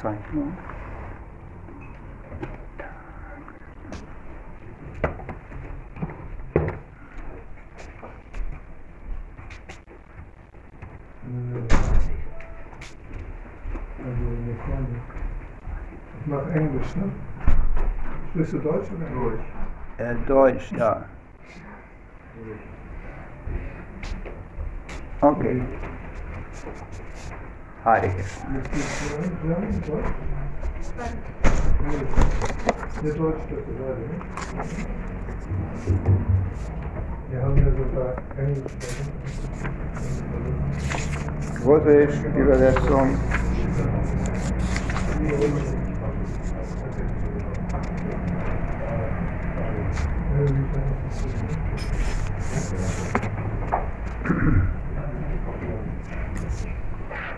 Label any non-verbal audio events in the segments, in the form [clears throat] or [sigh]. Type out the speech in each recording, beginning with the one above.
Aufzeichnung. Ich mache Englisch, ne? Sprichst du Deutsch oder Englisch? Äh, Deutsch, ja. Okay. Heilige. Jetzt geht's rein. German, Deutsch? Englisch. Ne, Deutsch dürfte beide, ne? Wir haben ja sogar Englisch sprechen. Russisch, Übersetzung.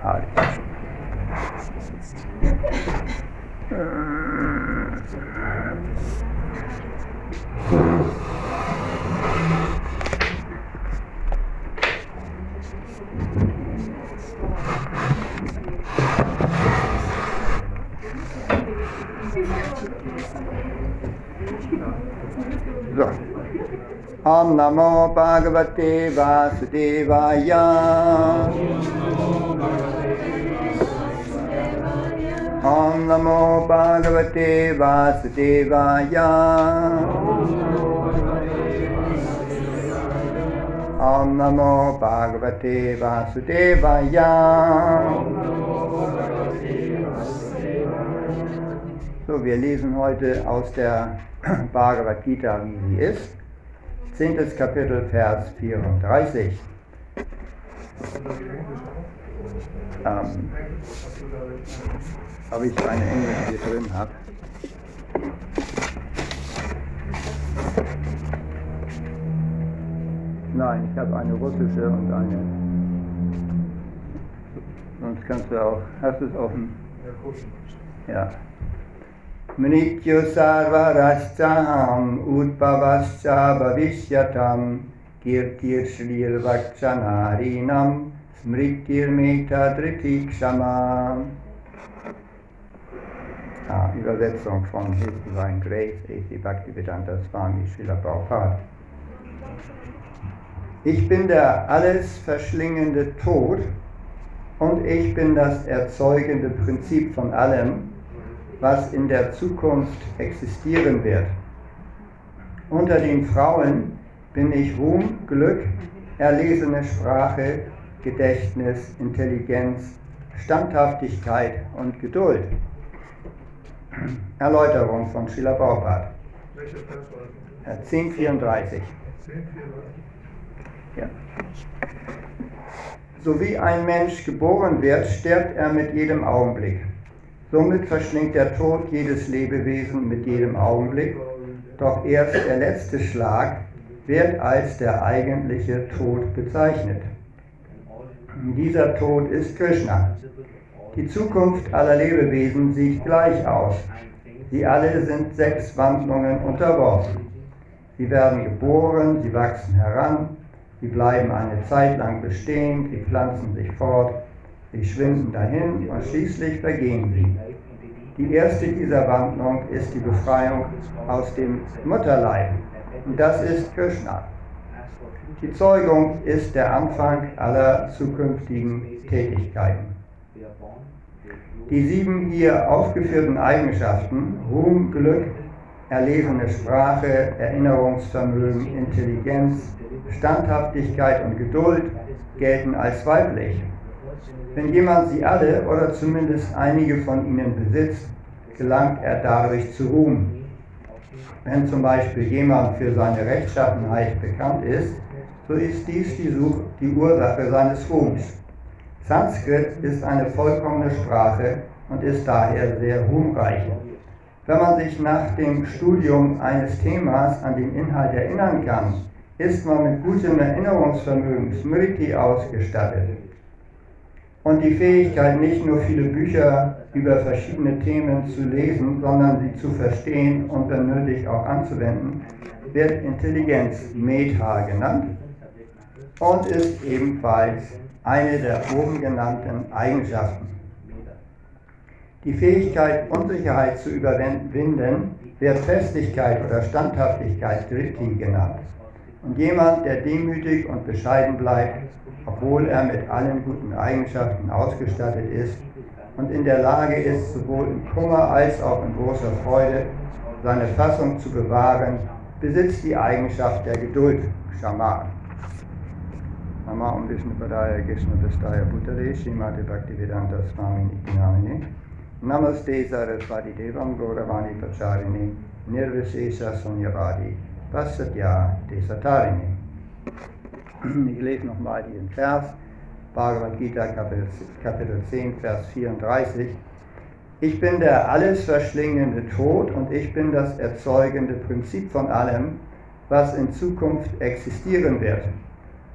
Heilige. So. Namo Bhagavate Vasudevaya. Om Namo Bhagavate Vasudevaya. Om Namo Bhagavate Vasudevaya. So, wir lesen heute aus der [clears throat] Bhagavad Gita, wie sie ist. Zehntes Kapitel, Vers 34. Ähm, ob ich eine Englisch hier drin habe. Nein, ich habe eine russische und eine. Sonst kannst du auch. Hast du es offen? Ja. Mrityu sarvarashchaham utpavascha bhavishyatam kirtir shlil vachanarinam smritir meta kshama. Ah, Übersetzung von His Divine Grace, A.C. Bhaktivedanta Swami Srila Prabhupada. Ich bin der alles verschlingende Tod und ich bin das erzeugende Prinzip von allem, was in der Zukunft existieren wird. Unter den Frauen bin ich Ruhm, Glück, erlesene Sprache, Gedächtnis, Intelligenz, Standhaftigkeit und Geduld. Erläuterung von Schiller das? 1034. 10, 4, Ja. So wie ein Mensch geboren wird, stirbt er mit jedem Augenblick. Somit verschlingt der Tod jedes Lebewesen mit jedem Augenblick, doch erst der letzte Schlag wird als der eigentliche Tod bezeichnet. Dieser Tod ist Krishna. Die Zukunft aller Lebewesen sieht gleich aus. Sie alle sind sechs Wandlungen unterworfen. Sie werden geboren, sie wachsen heran, sie bleiben eine Zeit lang bestehen, sie pflanzen sich fort, sie schwinden dahin und schließlich vergehen sie. Die erste dieser Wandlung ist die Befreiung aus dem Mutterleib. Und das ist Krishna. Die Zeugung ist der Anfang aller zukünftigen Tätigkeiten. Die sieben hier aufgeführten Eigenschaften, Ruhm, Glück, erlesene Sprache, Erinnerungsvermögen, Intelligenz, Standhaftigkeit und Geduld, gelten als weiblich. Wenn jemand sie alle oder zumindest einige von ihnen besitzt, gelangt er dadurch zu Ruhm. Wenn zum Beispiel jemand für seine Rechtschaffenheit bekannt ist, so ist dies die, Such die Ursache seines Ruhms. Sanskrit ist eine vollkommene Sprache und ist daher sehr ruhmreich. Wenn man sich nach dem Studium eines Themas an den Inhalt erinnern kann, ist man mit gutem Erinnerungsvermögen Smriti ausgestattet. Und die Fähigkeit, nicht nur viele Bücher über verschiedene Themen zu lesen, sondern sie zu verstehen und wenn nötig auch anzuwenden, wird Intelligenz Metha genannt und ist ebenfalls eine der oben genannten Eigenschaften. Die Fähigkeit, Unsicherheit zu überwinden, wird Festigkeit oder Standhaftigkeit Dritti genannt. Und jemand, der demütig und bescheiden bleibt, obwohl er mit allen guten Eigenschaften ausgestattet ist und in der Lage ist, sowohl im Kummer als auch in großer Freude seine Fassung zu bewahren, besitzt die Eigenschaft der Geduld, Shaman. Nama Om Vishnu Padaya Krishna Dastaya Bhutale Srimati Bhaktivedanta Swami Nityanamini Namaste Saraswati Devam Gauravani Pacharini Nirvisesa Sunyavadi Pasatya Desatarini [clears throat] Ich lese nochmal diesen Vers, Bhagavad Gita Kapitel, Kapitel 10, Vers 34. Ich bin der alles verschlingende Tod und ich bin das erzeugende Prinzip von allem, was in Zukunft existieren wird.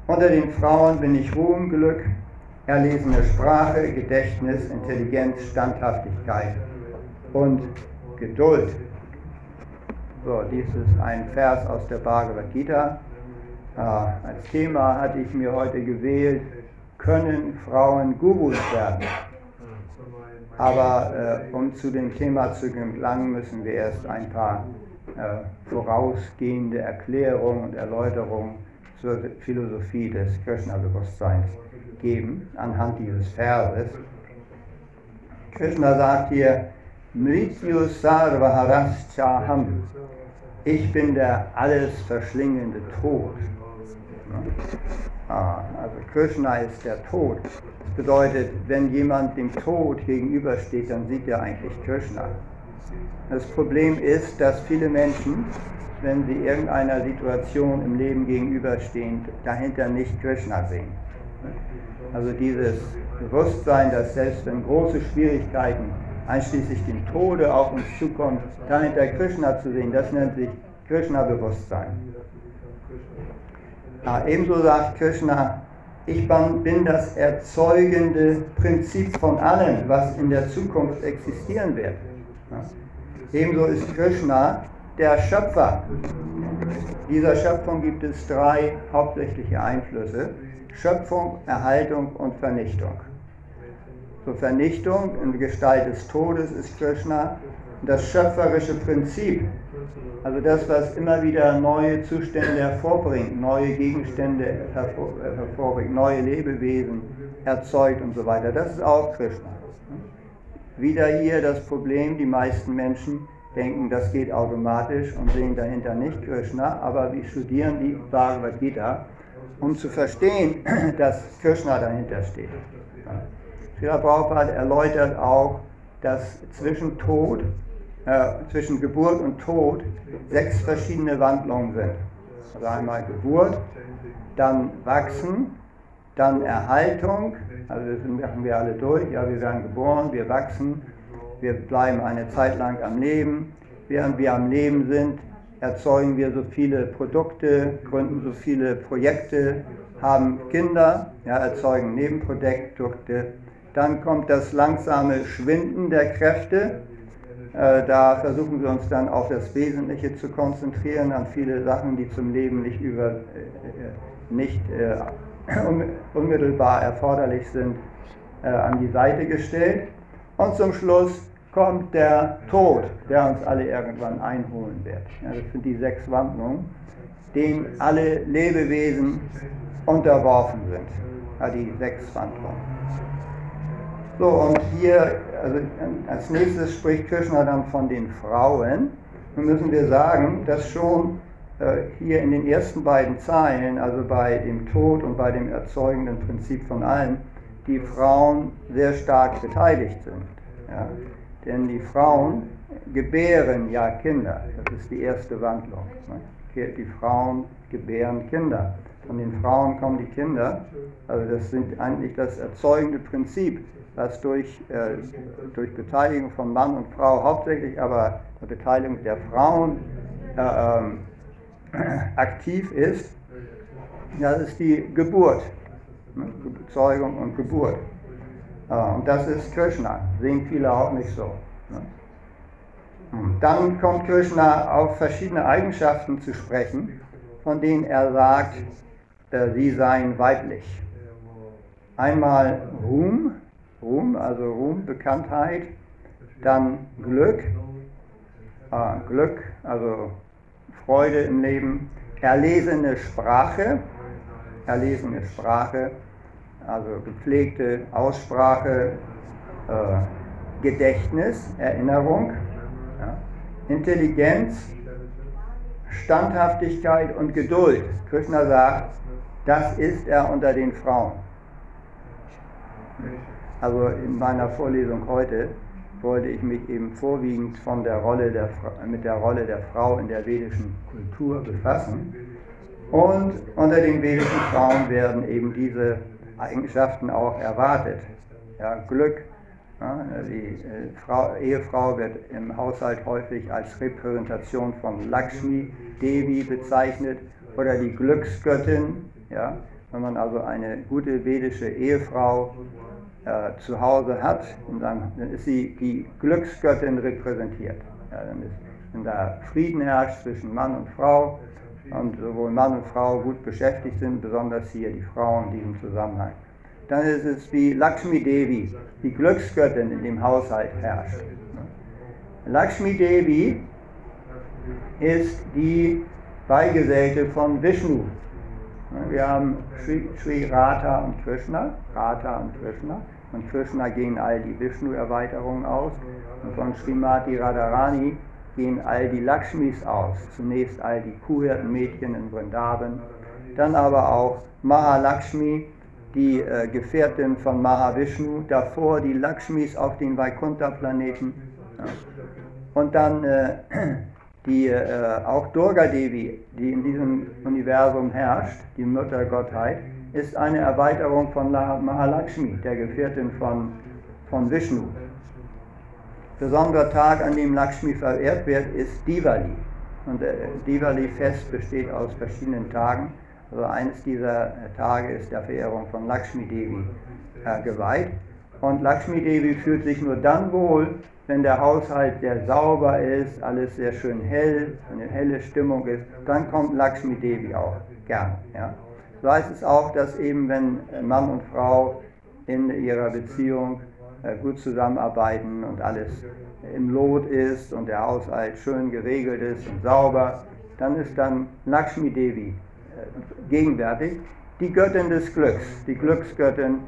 Unter den Frauen bin ich Ruhm, Glück, erlesene Sprache, Gedächtnis, Intelligenz, Standhaftigkeit und Geduld. So, dies ist ein Vers aus der Bhagavad Gita. Äh, als Thema hatte ich mir heute gewählt, können Frauen Gurus werden? Aber äh, um zu dem Thema zu gelangen, müssen wir erst ein paar äh, vorausgehende Erklärungen und Erläuterungen zur Philosophie des Krishna-Bewusstseins geben, anhand dieses Verses. Krishna sagt hier, Mrityu Sarvaharashchaham. Ich bin der alles verschlingende Tod. Ah, also Krishna ist der Tod. Das bedeutet, wenn jemand dem Tod gegenübersteht, dann sieht er eigentlich Krishna. Das Problem ist, dass viele Menschen, wenn sie irgendeiner Situation im Leben gegenüberstehen, dahinter nicht Krishna sehen. Also dieses Bewusstsein, dass selbst wenn große Schwierigkeiten, einschließlich dem Tode auf uns zukommen, dahinter Krishna zu sehen, das nennt sich Krishna-Bewusstsein. Ja, ebenso sagt Krishna, ich bin das erzeugende Prinzip von allem, was in der Zukunft existieren wird. Ja. Ebenso ist Krishna der Schöpfer. Dieser Schöpfung gibt es drei hauptsächliche Einflüsse. Schöpfung, Erhaltung und Vernichtung. So Vernichtung in Gestalt des Todes ist Krishna das schöpferische Prinzip, also das, was immer wieder neue Zustände hervorbringt, neue Gegenstände hervorbringt, neue Lebewesen erzeugt und so weiter, das ist auch Krishna. Wieder hier das Problem, die meisten Menschen denken, das geht automatisch und sehen dahinter nicht Krishna, aber wir studieren die Bhagavad Gita, um zu verstehen, [clears throat] dass Krishna dahinter steht. Srila Prabhupada erläutert auch, dass zwischen Tod äh, zwischen Geburt und Tod sechs verschiedene Wandlungen sind. Also einmal Geburt, dann Wachsen, dann Erhaltung, also das machen wir alle durch, ja, wir werden geboren, wir wachsen, wir bleiben eine Zeit lang am Leben, während wir am Leben sind, erzeugen wir so viele Produkte, gründen so viele Projekte, haben Kinder, ja, erzeugen Nebenprodukte. Dann kommt das langsame Schwinden der Kräfte, da versuchen wir uns dann auf das Wesentliche zu konzentrieren, an viele Sachen, die zum Leben nicht, über, äh, äh, nicht unmittelbar erforderlich sind, an die Seite gestellt. Und zum Schluss kommt der Tod, der uns alle irgendwann einholen wird. Das sind die sechs Wandlungen, denen alle Lebewesen unterworfen sind. Die sechs Wandlungen. So, und hier, also als nächstes spricht Krishna dann von den Frauen. Nun müssen wir sagen, dass schon äh, hier in den ersten beiden Zeilen, also bei dem Tod und bei dem erzeugenden Prinzip von allem, die Frauen sehr stark beteiligt sind. Ja? Denn die Frauen gebären ja Kinder. Das ist die erste Wandlung. Ne? Die Frauen gebären Kinder. Von den Frauen kommen die Kinder. Also das sind eigentlich das erzeugende Prinzip das durch, äh, durch Beteiligung von Mann und Frau hauptsächlich, aber Beteiligung der Frauen äh, ähm, [clears throat] aktiv ist, das ist die Geburt, ne? Zeugung und Geburt. Äh, und das ist Krishna, sehen viele auch nicht so. Ne? Dann kommt Krishna auf verschiedene Eigenschaften zu sprechen, von denen er sagt, äh, sie seien weiblich. Einmal Ruhm, Ruhm, also Ruhm, Bekanntheit, dann Glück, äh, Glück, also Freude im Leben, erlesene Sprache, erlesene Sprache, also gepflegte Aussprache, äh, Gedächtnis, Erinnerung, ja, Intelligenz, Standhaftigkeit und Geduld. Krishna sagt, das ist er unter den Frauen. Also in meiner Vorlesung heute wollte ich mich eben vorwiegend von der Rolle der, mit der Rolle der Frau in der vedischen Kultur befassen. Und unter den vedischen Frauen werden eben diese Eigenschaften auch erwartet. Ja, Glück, ja, die äh, Frau, Ehefrau wird im Haushalt häufig als Repräsentation von Lakshmi Devi bezeichnet oder die Glücksgöttin. Ja, wenn man also eine gute vedische Ehefrau äh, zu Hause hat, dann, dann, ist sie die Glücksgöttin repräsentiert. Ja, dann ist, wenn da Frieden herrscht zwischen Mann und Frau und sowohl Mann und Frau gut beschäftigt sind, besonders hier die Frauen in diesem Zusammenhang, dann ist es wie Lakshmi Devi, die Glücksgöttin in dem Haushalt herrscht. Lakshmi Devi ist die Beigesellte von Vishnu. Wir haben Sri, Sri Radha und Krishna, Radha und Krishna. Von Krishna gehen all die Vishnu-Erweiterungen aus und von Srimati Radharani gehen all die Lakshmis aus. Zunächst all die Kuhhirtenmädchen in Vrindavan, dann aber auch Mahalakshmi, die äh, Gefährtin von Mahavishnu, davor die Lakshmis auf den Vaikuntha-Planeten ja. und dann äh, [clears throat] die, äh, auch Durga Devi, die in diesem Universum herrscht, die Muttergottheit, ist eine Erweiterung von Mahalakshmi, der Gefährtin von, von Vishnu. Besonderer Tag, an dem Lakshmi verehrt wird, ist Diwali. Und äh, Diwali-Fest besteht aus verschiedenen Tagen. Also eines dieser Tage ist der Verehrung von Lakshmi Devi äh, geweiht. Und Lakshmi Devi fühlt sich nur dann wohl, wenn der Haushalt sehr sauber ist, alles sehr schön hell, eine helle Stimmung ist, dann kommt Lakshmi Devi auch gern. Ja. So heißt es auch, dass eben wenn Mann und Frau in ihrer Beziehung äh, gut zusammenarbeiten und alles im Lot ist und der Haushalt schön geregelt ist und sauber, dann ist dann Lakshmi Devi äh, gegenwärtig, die Göttin des Glücks, die Glücksgöttin.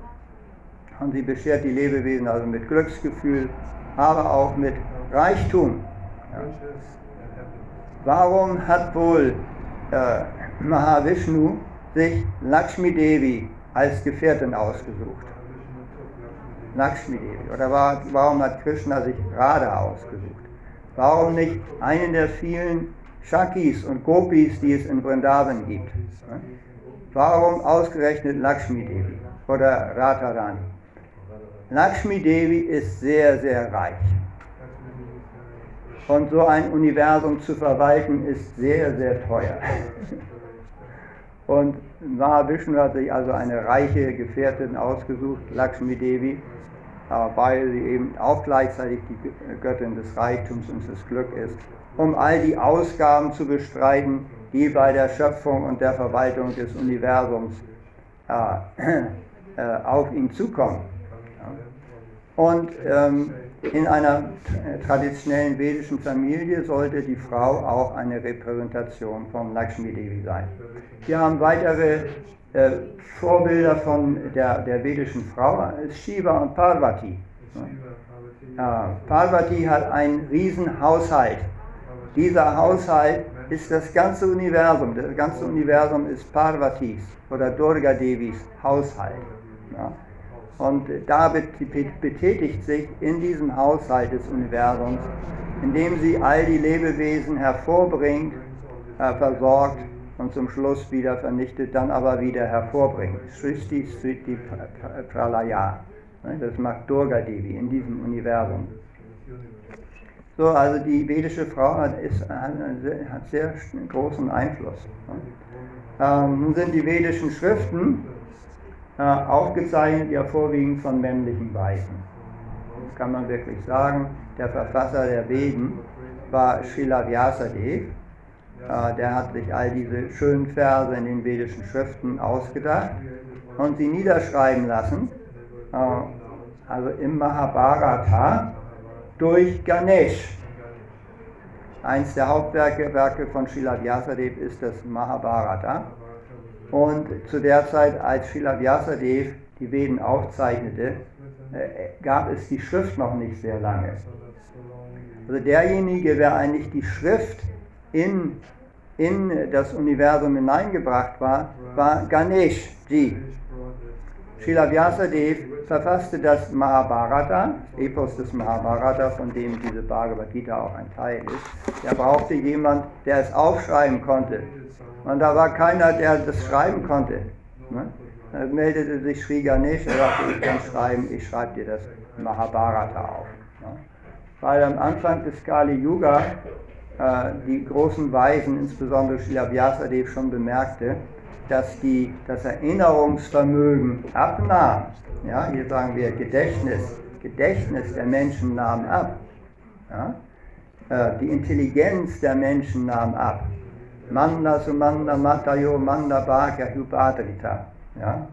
Und sie beschert die Lebewesen also mit Glücksgefühl, aber auch mit Reichtum. Ja. Warum hat wohl äh, Mahavishnu sich Lakshmi Devi als Gefährtin ausgesucht? Lakshmi Devi. Oder war, warum hat Krishna sich Radha ausgesucht? Warum nicht einen der vielen Shakis und Gopis, die es in Vrindavan gibt? Warum ausgerechnet Lakshmi Devi oder Radharani? Lakshmi Devi ist sehr, sehr reich. Und so ein Universum zu verwalten ist sehr, sehr teuer. Und Mahavishnu hat sich also eine reiche Gefährtin ausgesucht, Lakshmi Devi, weil sie eben auch gleichzeitig die Göttin des Reichtums und des Glücks ist, um all die Ausgaben zu bestreiten, die bei der Schöpfung und der Verwaltung des Universums äh, [clears throat] äh, auf ihn zukommen. Und ähm, in einer traditionellen vedischen Familie sollte die Frau auch eine Repräsentation von Lakshmi Devi sein. Wir haben weitere äh, Vorbilder von der, der vedischen Frau, Shiva und Parvati. Ja, Parvati hat einen riesen Haushalt. Dieser Haushalt ist das ganze Universum. Das ganze Universum ist Parvatis oder Durga Devis Haushalt. Ja. Und da betätigt sich in diesem Haushalt des Universums, indem sie all die Lebewesen hervorbringt, äh, versorgt und zum Schluss wieder vernichtet, dann aber wieder hervorbringt. Srishti Sriti Pralaya. Ne, das macht Durga Devi in diesem Universum. So, also die vedische Frau hat, ist, hat, sehr großen Einfluss. Ähm, nun sind die vedischen Schriften aufgezeichnet ja vorwiegend von männlichen Weisen. Das kann man wirklich sagen. Der Verfasser der Veden war Srila Vyasadev. Äh, der hat sich all diese schönen Verse in den vedischen Schriften ausgedacht und sie niederschreiben lassen. Äh, also im Mahabharata durch Ganesh. Eins der Hauptwerke Werke von Srila Vyasadev ist das Mahabharata. Und zu der Zeit, als Srila Vyasadev die Veden aufzeichnete, äh, gab es die Schrift noch nicht sehr lange. Also derjenige, der eigentlich die Schrift in, in das Universum hineingebracht war, war Ganesh Ji. Srila Vyasadev verfasste das Mahabharata, Epos des Mahabharata, von dem diese Bhagavad Gita auch ein Teil ist. Er brauchte jemand, der es aufschreiben konnte. Und da war keiner, der das schreiben konnte. Ne? Da meldete sich Sri Ganesh, er sagte, ich kann schreiben, ich schreibe dir das Mahabharata auf. Ne? Weil am Anfang des Kali Yuga äh, die großen Weisen, insbesondere Srila Vyasadev, schon bemerkte, dass die, das Erinnerungsvermögen abnahm. Ja, hier sagen wir Gedächtnis, Gedächtnis der Menschen nahm ab. Ja, äh, die Intelligenz der Menschen nahm ab. Manda Sumanda Matayo Manda Bhagya Hupadrita. Ja,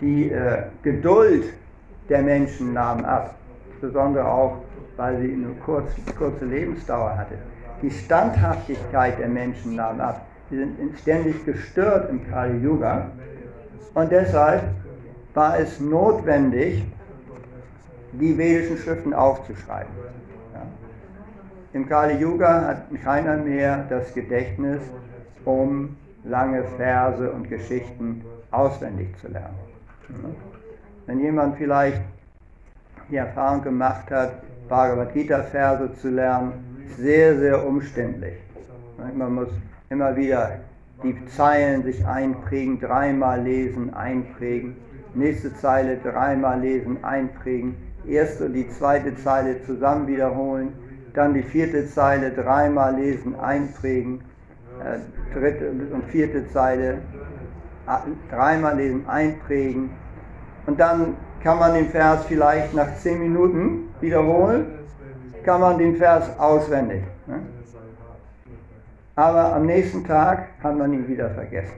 die äh, Geduld der Menschen nahm ab, insbesondere auch, weil sie eine kurz, kurze Lebensdauer hatte. Die Standhaftigkeit der Menschen nahm ab. Sie sind ständig gestört im Kali Yuga. Und deshalb war es notwendig, die vedischen Schriften aufzuschreiben. Ja. Im Kali Yuga hat keiner mehr das Gedächtnis, um lange Verse und Geschichten auswendig zu lernen. Ja. Wenn jemand vielleicht die Erfahrung gemacht hat, Bhagavad Gita Verse zu lernen, sehr, sehr umständlich. Man muss immer wieder die Zeilen sich einprägen, dreimal lesen, einprägen, nächste Zeile dreimal lesen, einprägen, erste und die zweite Zeile zusammen wiederholen, dann die vierte Zeile dreimal lesen, einprägen, äh, dritte und vierte Zeile dreimal lesen, einprägen. Und dann kann man den Vers vielleicht nach zehn Minuten wiederholen, kann man den Vers auswendig. Ne? Aber am nächsten Tag hat man ihn wieder vergessen.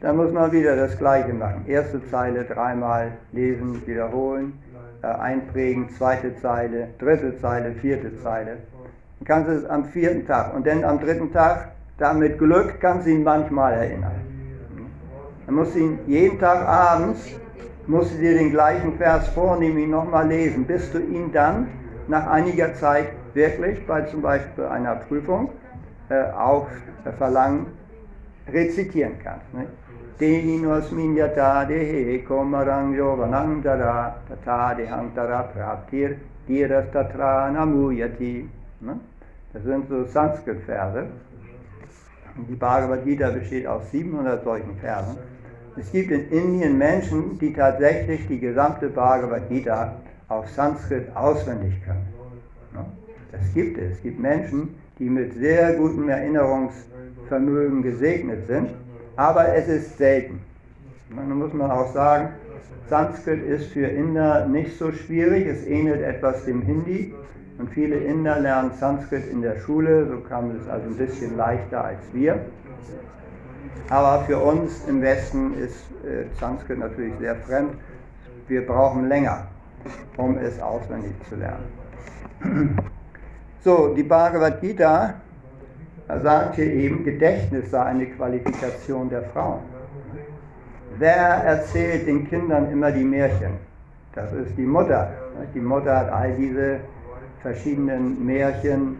Da muss man wieder das Gleiche machen. Erste Zeile dreimal lesen, wiederholen, äh, einprägen, zweite Zeile, dritte Zeile, vierte Zeile. Dann kannst du es am vierten Tag und dann am dritten Tag, damit Glück, kannst du ihn manchmal erinnern. Dann musst du ihn jeden Tag abends, musst du dir den gleichen Vers vornehmen, ihn nochmal lesen, bis du ihn dann nach einiger Zeit wirklich bei zum Beispiel einer Prüfung äh, auch äh, Verlangen rezitieren kannst. Ne? Dehinosmin yata dehe komarang yovanang dara tata dehang dara praptir diras tatra namuyati. Ne? Das sind so Sanskrit-Verse. Die Bhagavad Gita besteht aus 700 solchen Versen. Es gibt in Indien Menschen, die tatsächlich die gesamte Bhagavad Gita auf Sanskrit auswendig können. Das gibt es. Es gibt Menschen, die mit sehr gutem Erinnerungsvermögen gesegnet sind, aber es ist selten. Dann muss man auch sagen, Sanskrit ist für Inder nicht so schwierig, es ähnelt etwas dem Hindi und viele Inder lernen Sanskrit in der Schule, so kam es also ein bisschen leichter als wir. Aber für uns im Westen ist äh, Sanskrit natürlich sehr fremd. Wir brauchen länger, um es auswendig zu lernen. So, die Bhagavad Gita sagt hier eben, Gedächtnis sei eine Qualifikation der Frauen. Wer erzählt den Kindern immer die Märchen? Das ist die Mutter. Die Mutter hat all diese verschiedenen Märchen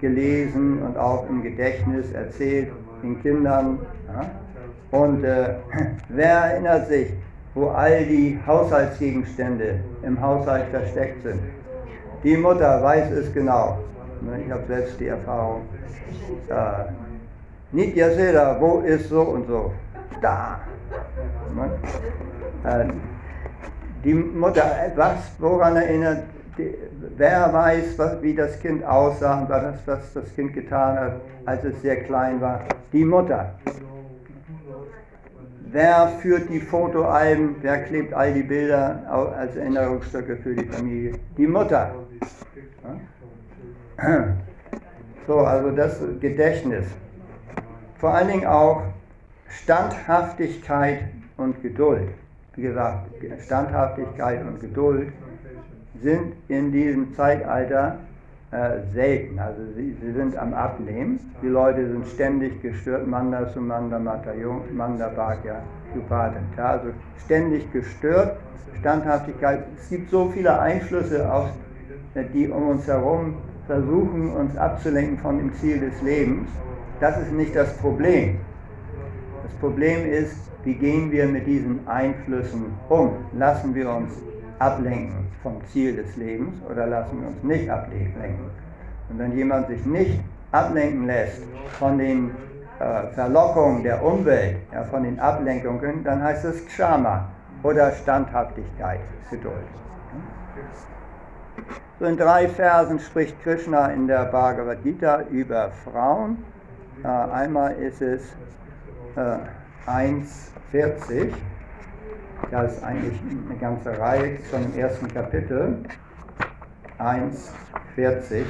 gelesen und auch im Gedächtnis erzählt den Kindern. Und äh, [clears throat] wer erinnert sich, wo all die Haushaltsgegenstände im Haushalt versteckt sind? Die Mutter weiß es genau. Ne, ich habe selbst die Erfahrung. Äh, Nitya Seda, wo ist so und so? Da. Ne? Äh, die Mutter, was, woran erinnert, die, wer weiß, was, wie das Kind aussah und was, was das Kind getan hat, als es sehr klein war? Die Mutter. Wer führt die Fotoalben, wer klebt all die Bilder als Erinnerungsstücke für die Familie? Die Mutter. Ja? So, also das Gedächtnis. Vor allen Dingen auch Standhaftigkeit und Geduld. Wie gesagt, Standhaftigkeit und Geduld sind in diesem Zeitalter äh, selten. Also sie, sie, sind am Abnehmen. Die Leute sind ständig gestört. Manda Sumanda Matayo, Manda Bhagya Upadanta. Also ständig gestört. Standhaftigkeit. Es gibt so viele Einflüsse, aus, die um uns herum versuchen, uns abzulenken von dem Ziel des Lebens. Das ist nicht das Problem. Das Problem ist, wie gehen wir mit diesen Einflüssen um? Lassen wir uns ablenken vom Ziel des Lebens oder lassen wir uns nicht ablenken? Und wenn jemand sich nicht ablenken lässt von den äh, Verlockungen der Umwelt, ja, von den Ablenkungen, dann heißt es Kshama oder Standhaftigkeit, Geduld. So in drei Versen spricht Krishna in der Bhagavad Gita über Frauen. Äh, einmal ist es äh, 1,40. Das ist eigentlich eine ganze Reihe schon im ersten Kapitel. 1,40.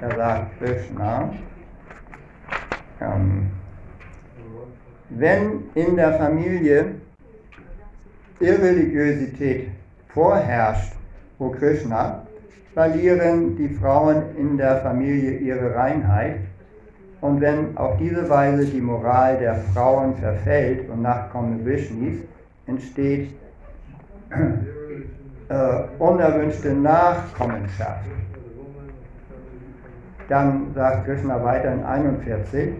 Da sagt Krishna, ähm, wenn in der Familie Irreligiosität vorherrscht, O Krishna, verlieren die Frauen in der Familie ihre Reinheit und wenn auf diese Weise die Moral der Frauen verfällt und Nachkommen Vishnus, entsteht äh, unerwünschte Nachkommenschaft. Dann sagt Krishna weiter in 41,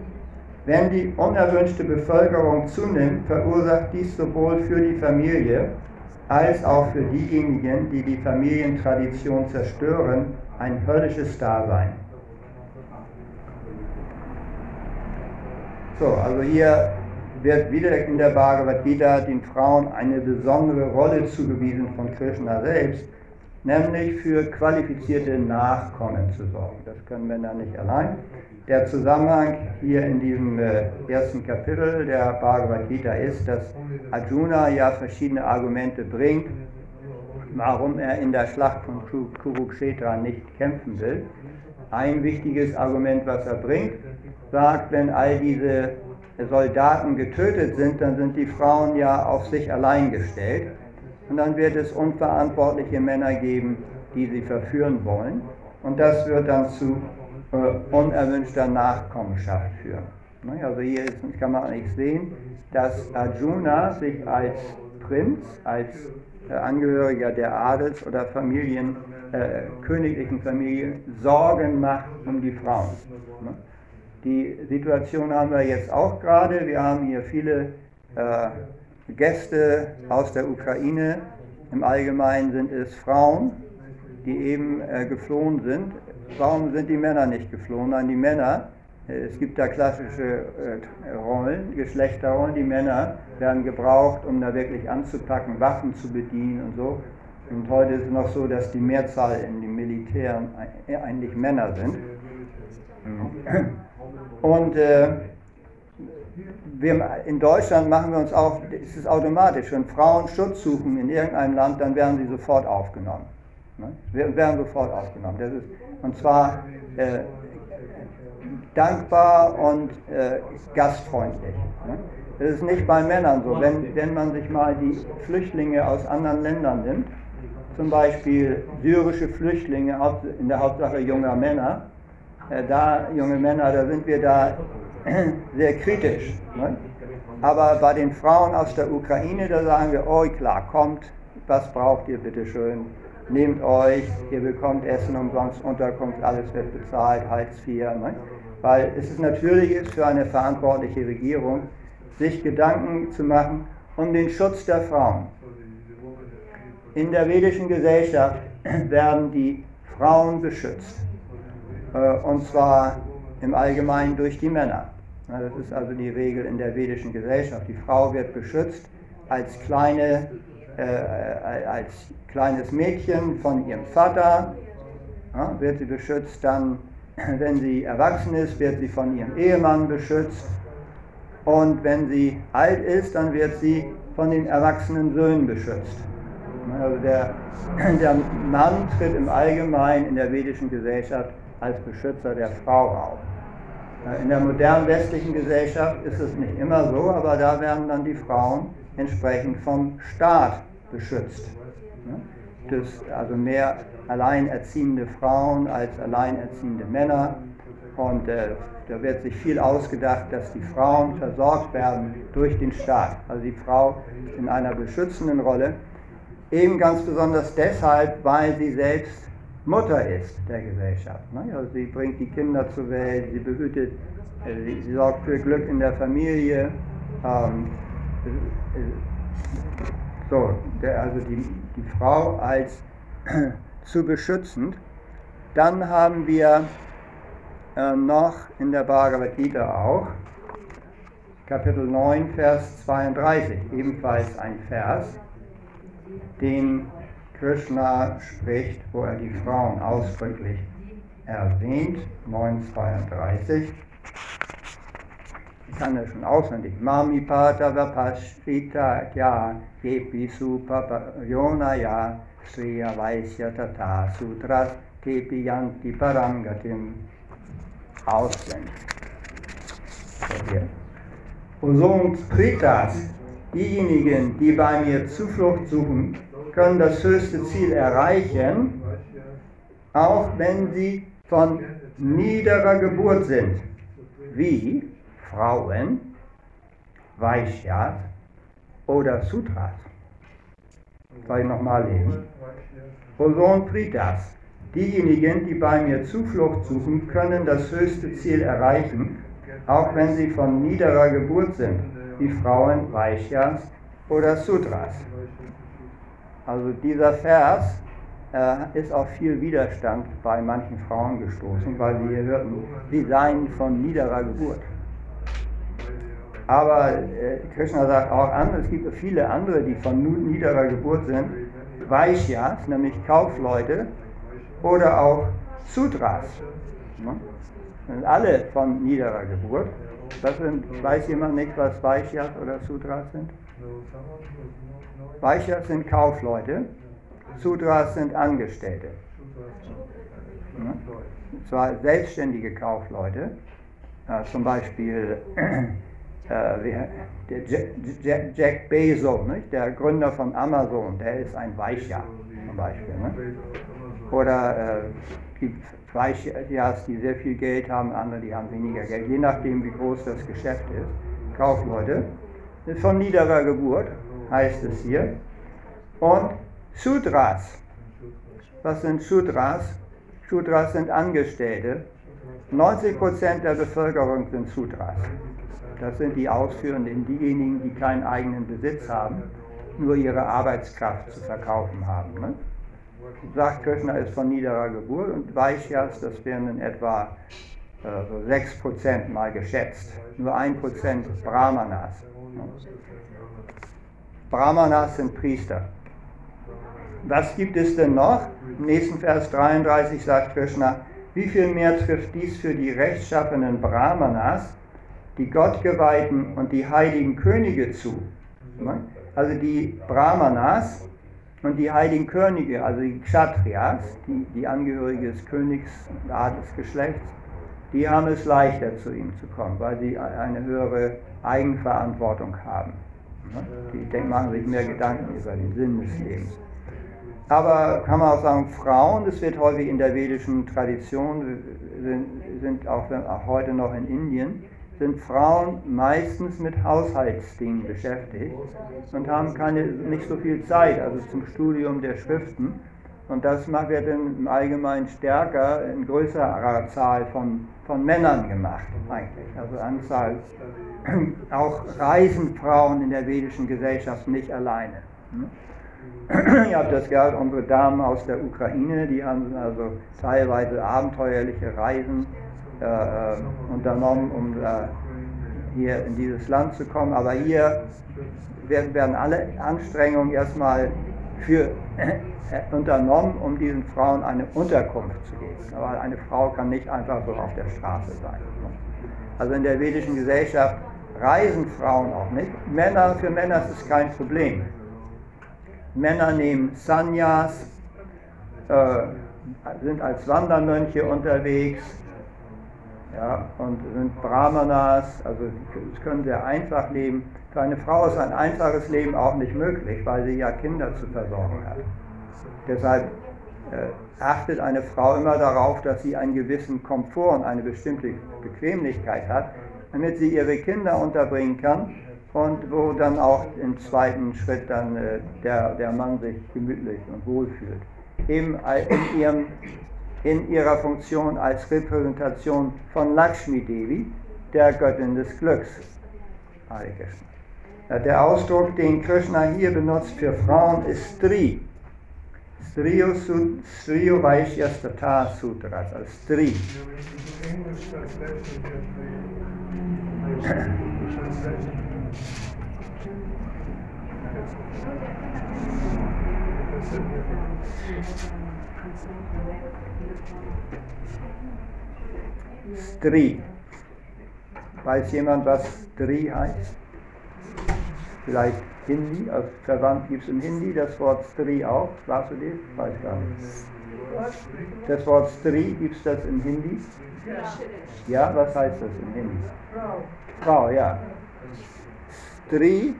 wenn die unerwünschte Bevölkerung zunimmt, verursacht dies sowohl für die Familie als auch für diejenigen, die die Familientradition zerstören, ein höllisches Dasein. So, also hier wird wieder in der Bhagavad Gita den Frauen eine besondere Rolle zugewiesen von Krishna selbst, nämlich für qualifizierte Nachkommen zu sorgen. Das können Männer nicht allein. Der Zusammenhang hier in diesem äh, ersten Kapitel der Bhagavad Gita ist, dass Arjuna ja verschiedene Argumente bringt, warum er in der Schlacht von Kurukshetra nicht kämpfen will. Ein wichtiges Argument, was er bringt, sagt, wenn all diese Soldaten getötet sind, dann sind die Frauen ja auf sich allein gestellt. Und dann wird es unverantwortliche Männer geben, die sie verführen wollen. Und das wird dann zu äh, unerwünschter Nachkommenschaft führen. Ne, also hier ist, kann man eigentlich sehen, dass Arjuna sich als Prinz, als äh, Angehöriger der Adels- oder Familien, äh, königlichen Familie Sorgen macht um die Frauen. Ne? Die Situation haben wir jetzt auch gerade. Wir haben hier viele äh, Gäste aus der Ukraine. Im Allgemeinen sind es Frauen, die eben äh, geflohen sind. Warum sind die Männer nicht geflohen? Nein, die Männer, äh, es gibt da klassische äh, Rollen, Geschlechterrollen. Die Männer werden gebraucht, um da wirklich anzupacken, Waffen zu bedienen und so. Und heute ist es noch so, dass die Mehrzahl in dem Militär eigentlich Männer sind. Und äh, wir, in Deutschland machen wir uns auch, ist es automatisch, wenn Frauen Schutz suchen in irgendeinem Land, dann werden sie sofort aufgenommen. Ne? Werden sofort aufgenommen. Das ist, und zwar äh, dankbar und äh, gastfreundlich. Ne? Das ist nicht bei Männern so. Wenn, wenn man sich mal die Flüchtlinge aus anderen Ländern nimmt, zum Beispiel syrische Flüchtlinge, in der Hauptsache junger Männer, äh, da, junge Männer, da sind wir da [clears throat] sehr kritisch. Ne? Aber bei den Frauen aus der Ukraine, da sagen wir, oh klar, kommt, was braucht ihr bitte schön? Nehmt euch, ihr bekommt Essen umsonst, Unterkunft, alles wird bezahlt, Hartz IV. Ne? Weil es ist natürlich ist für eine verantwortliche Regierung, sich Gedanken zu machen um den Schutz der Frauen. In der vedischen Gesellschaft [clears throat] werden die Frauen beschützt. Äh, und zwar im Allgemeinen durch die Männer. Das ist also die Regel in der vedischen Gesellschaft. Die Frau wird beschützt als, kleine, äh, als kleines Mädchen von ihrem Vater, ja, wird sie beschützt, dann, [clears throat] wenn sie erwachsen ist, wird sie von ihrem Ehemann beschützt und wenn sie alt ist, dann wird sie von den erwachsenen Söhnen beschützt. Also der, [clears throat] der Mann tritt im Allgemeinen in der vedischen Gesellschaft als Beschützer der Frau auf. In der modernen westlichen Gesellschaft ist es nicht immer so, aber da werden dann die Frauen entsprechend vom Staat beschützt. Das, also mehr alleinerziehende Frauen als alleinerziehende Männer. Und äh, da wird sich viel ausgedacht, dass die Frauen versorgt werden durch den Staat. Also die Frau in einer beschützenden Rolle. Eben ganz besonders deshalb, weil sie selbst Mutter ist der Gesellschaft. Ne? Also sie bringt die Kinder zur Welt, sie behütet, äh, sie, sie sorgt für Glück in der Familie. Ähm, äh, so, der, also die, die Frau als [clears throat] zu beschützend. Dann haben wir äh, noch in der Bhagavad Gita auch, Kapitel 9, Vers 32, ebenfalls ein Vers, den Krishna spricht, wo er die Frauen ausdrücklich erwähnt, 9,32. Ich kann das schon auswendig. Mami Pata Vapashita Kya Kepi Supapayonaya Sriya Vaisya Tata Sutras Kepi Yanti Parangatim auswendig. Und Pritas, diejenigen, die bei mir Zuflucht suchen, können das höchste Ziel erreichen, auch wenn sie von niederer Geburt sind, wie Frauen, Vaishyas oder Sutras. Soll ich nochmal lesen? Oson Pritas. Diejenigen, die bei mir Zuflucht suchen, können das höchste Ziel erreichen, auch wenn sie von niederer Geburt sind, wie Frauen, Vaishyas oder Sutras. Also dieser Vers äh, ist auf viel Widerstand bei manchen Frauen gestoßen, weil sie hier hörten, sie seien von niederer Geburt. Aber äh, Krishna sagt auch an, es gibt viele andere, die von niederer Geburt sind, Vaishyas, nämlich Kaufleute, oder auch Sutras. Ne? Sind alle von niederer Geburt. Das sind, weiß jemand nicht, was Vaishyas oder Sutras sind? Vaishyas sind Kaufleute, Sutras sind Angestellte. Ne? Zwar selbstständige Kaufleute, äh, zum Beispiel äh, der Jack, Bezos, nicht? der Gründer von Amazon, der ist ein Weichjahr zum Beispiel. Ne? Oder äh, gibt Weichjahrs, die sehr viel Geld haben, andere, die haben weniger Geld, je nachdem, wie groß das Geschäft ist. Kaufleute, ist von niederer Geburt, heißt es hier. Und Sudras. Was sind Sudras? Sudras sind Angestellte. 90% der Bevölkerung sind Sudras. Das sind die Ausführenden, diejenigen, die keinen eigenen Besitz haben, nur ihre Arbeitskraft zu verkaufen haben. Ne? Sagt Krishna ist von niederer Geburt und Vaishyas, das wären in etwa äh, so 6% mal geschätzt. Nur 1% Brahmanas. Brahmanas sind Priester. Was gibt es denn noch? Im nächsten Vers 33 sagt Krishna, wie viel mehr trifft dies für die rechtschaffenen Brahmanas, die Gottgeweihten und die heiligen Könige zu. Also die Brahmanas und die heiligen Könige, also die Kshatriyas, die, die Angehörige des Königs und Adelsgeschlechts, die haben es leichter zu ihm zu kommen, weil sie eine höhere Eigenverantwortung haben. Die machen sich mehr Gedanken über den Sinn des Lebens. Aber kann man auch sagen, Frauen, das wird häufig in der vedischen Tradition, sind, sind auch, auch heute noch in Indien, sind Frauen meistens mit Haushaltsdingen beschäftigt und haben keine, nicht so viel Zeit, also zum Studium der Schriften. Und das wird im Allgemeinen stärker in größerer Zahl von, von Männern gemacht, eigentlich. Also Anzahl, [clears throat] auch reisen Frauen in der vedischen Gesellschaft nicht alleine. [clears throat] Ihr habt das gehört, unsere Damen aus der Ukraine, die haben also teilweise abenteuerliche Reisen äh, äh, unternommen, um äh, hier in dieses Land zu kommen. Aber hier werden, werden alle Anstrengungen erstmal für äh, unternommen, um diesen Frauen eine Unterkunft zu geben. Aber eine Frau kann nicht einfach so auf der Straße sein. Also in der vedischen Gesellschaft reisen Frauen auch nicht. Männer, für Männer ist es kein Problem. Männer nehmen Sanyas, äh, sind als Wandermönche unterwegs, ja, und sind Brahmanas, also können sehr einfach leben. Für eine Frau ist ein einfaches Leben auch nicht möglich, weil sie ja Kinder zu versorgen hat. Deshalb äh, achtet eine Frau immer darauf, dass sie einen gewissen Komfort und eine bestimmte Bequemlichkeit hat, damit sie ihre Kinder unterbringen kann und wo dann auch im zweiten Schritt dann äh, der, der Mann sich gemütlich und wohl fühlt. Eben in, ihrem, in ihrer Funktion als Repräsentation von Lakshmi Devi, der Göttin des Glücks. Der Ausdruck, den Krishna hier benutzt für Frauen, ist Stri. Striyo, Striyo Vaishyastata Sutras, also Stri. Stri. Weiß jemand, was Stri heißt? Vielleicht Hindi, als verwandt gibt es im Hindi das Wort Stri auch. Weißt du das? Weiß gar nicht. Das Wort Stri, gibt es das im Hindi? Ja, was heißt das im Hindi? Frau. Frau, ja. Stri,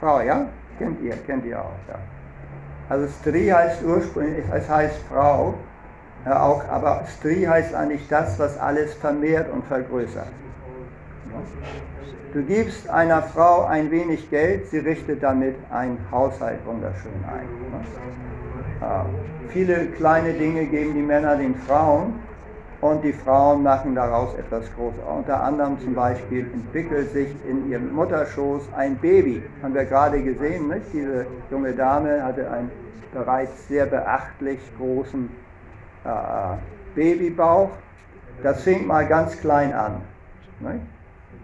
Frau, ja? Kennt ihr, kennt ihr auch, ja. Also Stri heißt ursprünglich, es heißt Frau, ja, auch, aber Stri heißt eigentlich das, was alles vermehrt und vergrößert. Du gibst einer Frau ein wenig Geld, sie richtet damit einen Haushalt wunderschön ein. Ja, viele kleine Dinge geben die Männer den Frauen und die Frauen machen daraus etwas Großes. Unter anderem zum Beispiel entwickelt sich in ihrem Mutterschoß ein Baby. Haben wir gerade gesehen, nicht? diese junge Dame hatte einen bereits sehr beachtlich großen äh, Babybauch. Das fing mal ganz klein an. Nicht?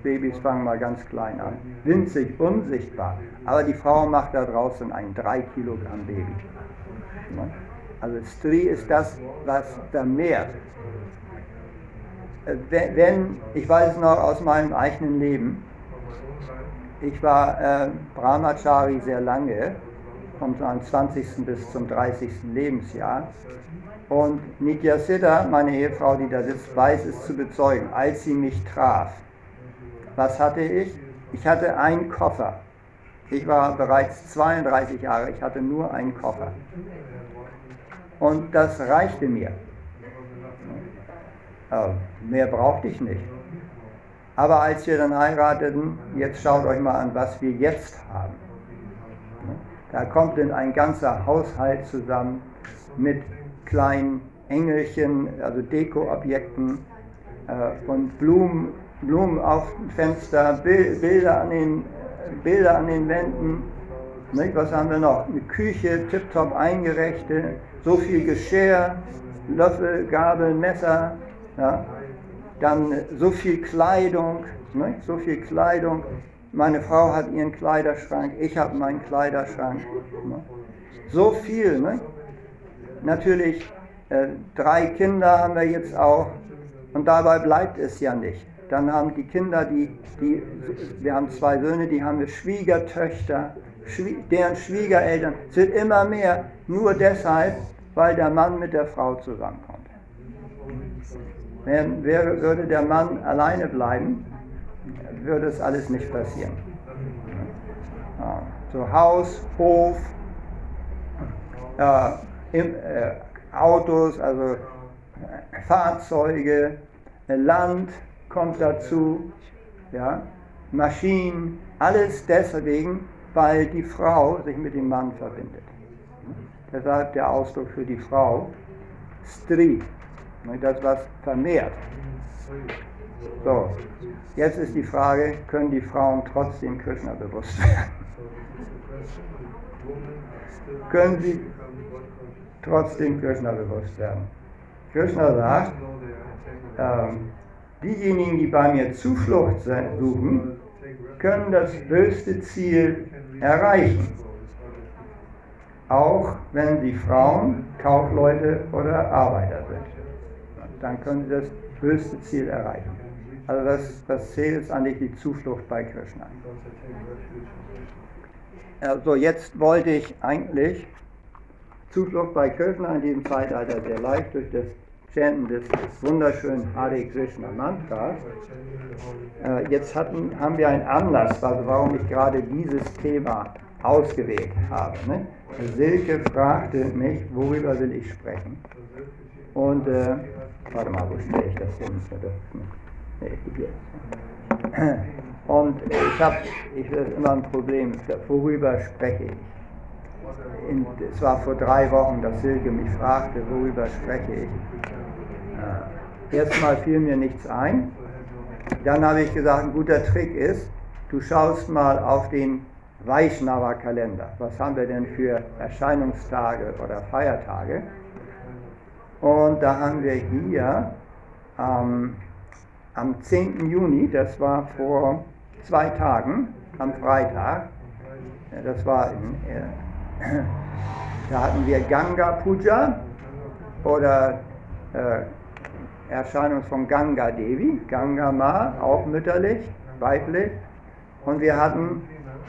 Babys fangen mal ganz klein an. Winzig, unsichtbar. Aber die Frau macht da draußen ein 3 Kilogramm Baby. Also Stri ist das, was vermehrt. Wenn, ich weiß es noch aus meinem eigenen Leben, ich war äh, Brahmachari sehr lange, vom 20. bis zum 30. Lebensjahr. Und Nitya Siddha, meine Ehefrau, die da sitzt, weiß es zu bezeugen, als sie mich traf. Was hatte ich? Ich hatte einen Koffer. Ich war bereits 32 Jahre, ich hatte nur einen Koffer. Und das reichte mir. Mehr brauchte ich nicht. Aber als wir dann heirateten, jetzt schaut euch mal an, was wir jetzt haben. Da kommt dann ein ganzer Haushalt zusammen mit kleinen Engelchen, also Dekoobjekten äh, und Blumen, Blumen auf dem Fenster, Bilder an den, Bilder an den Wänden. Nicht? Was haben wir noch? Eine Küche, tiptop eingerichtet, so viel Geschirr, Löffel, Gabel, Messer. Ja? Dann so viel Kleidung, nicht? so viel Kleidung. Meine Frau hat ihren Kleiderschrank, ich habe meinen Kleiderschrank. Ne? So viel. Ne? Natürlich, äh, drei Kinder haben wir jetzt auch und dabei bleibt es ja nicht. Dann haben die Kinder, die, die, wir haben zwei Söhne, die haben wir Schwiegertöchter, Schwie deren Schwiegereltern. Es wird immer mehr, nur deshalb, weil der Mann mit der Frau zusammenkommt. Wäre, würde der Mann alleine bleiben, würde es alles nicht passieren. So Haus, Hof, äh, im, äh, Autos, also Fahrzeuge, Land, kommt dazu, ja, Maschinen, alles deswegen, weil die Frau sich mit dem Mann verbindet. Deshalb der Ausdruck für die Frau, Stri, das was vermehrt. So, jetzt ist die Frage, können die Frauen trotzdem Krishna bewusst werden? [laughs] können sie trotzdem Krishna bewusst werden? Krishna sagt, ähm, Diejenigen, die bei mir Zuflucht suchen, können das höchste Ziel erreichen. Auch wenn sie Frauen, Kaufleute oder Arbeiter sind. Dann können sie das höchste Ziel erreichen. Also das, das Ziel ist eigentlich die Zuflucht bei Krishna. Also jetzt wollte ich eigentlich Zuflucht bei Krishna in diesem Zeitalter sehr leicht durch das Chanten des wunderschönen Hare Krishna Mantras. Äh, jetzt hatten, haben wir einen Anlass, also warum ich gerade dieses Thema ausgewählt habe. Ne? Silke fragte mich, worüber will ich sprechen. Und, äh, warte mal, stelle ich das hin? Nee, hier. [clears throat] Und ich habe, ich das immer ein Problem, worüber spreche ich? In, es war vor drei Wochen, dass Silke mich fragte, worüber spreche ich. Äh, erstmal fiel mir nichts ein. Dann habe ich gesagt, ein guter Trick ist, du schaust mal auf den Vaishnava-Kalender. Was haben wir denn für Erscheinungstage oder Feiertage? Und da haben wir hier ähm, am 10. Juni, das war vor zwei Tagen, am Freitag, das war in, äh, [clears throat] da hatten wir Ganga Puja oder äh, Erscheinung von Ganga Devi, Ganga Ma, auch mütterlich, weiblich. Und wir hatten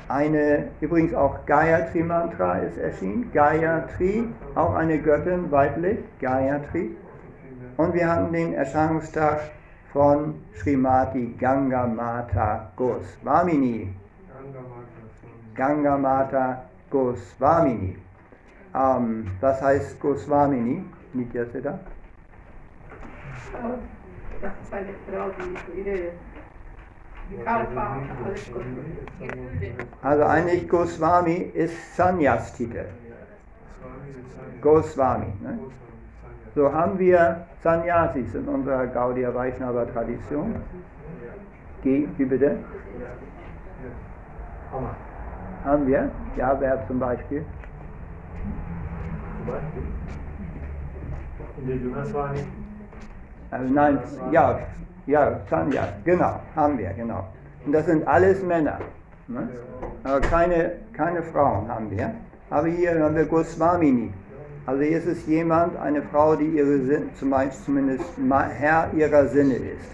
eine, übrigens auch Gayatri Mantra ist erschienen, Gayatri, auch eine Göttin, weiblich, Gayatri. Und wir hatten den Erscheinungstag von Srimati Ganga Mata Goswamini. Ganga Goswamini. Ähm, was heißt Goswamini? Nitya Siddha? Das ist eine Frau, die ihre Also eigentlich Goswami ist Sanyas-Titel. Goswami. Ne? So haben wir Sannyasis in unserer Gaudiya Vaishnava Tradition. G, wie bitte? Haben wir? Ja, wer zum Beispiel? Zum? In der? Also nein, ja, ja, Sanyas, genau, haben wir, genau. Und das sind alles Männer. Ne? Aber keine, keine Frauen haben wir. Aber hier haben wir Goswamini. Also hier ist es jemand, eine Frau, die ihre Sinn, zumindest Herr ihrer Sinne ist.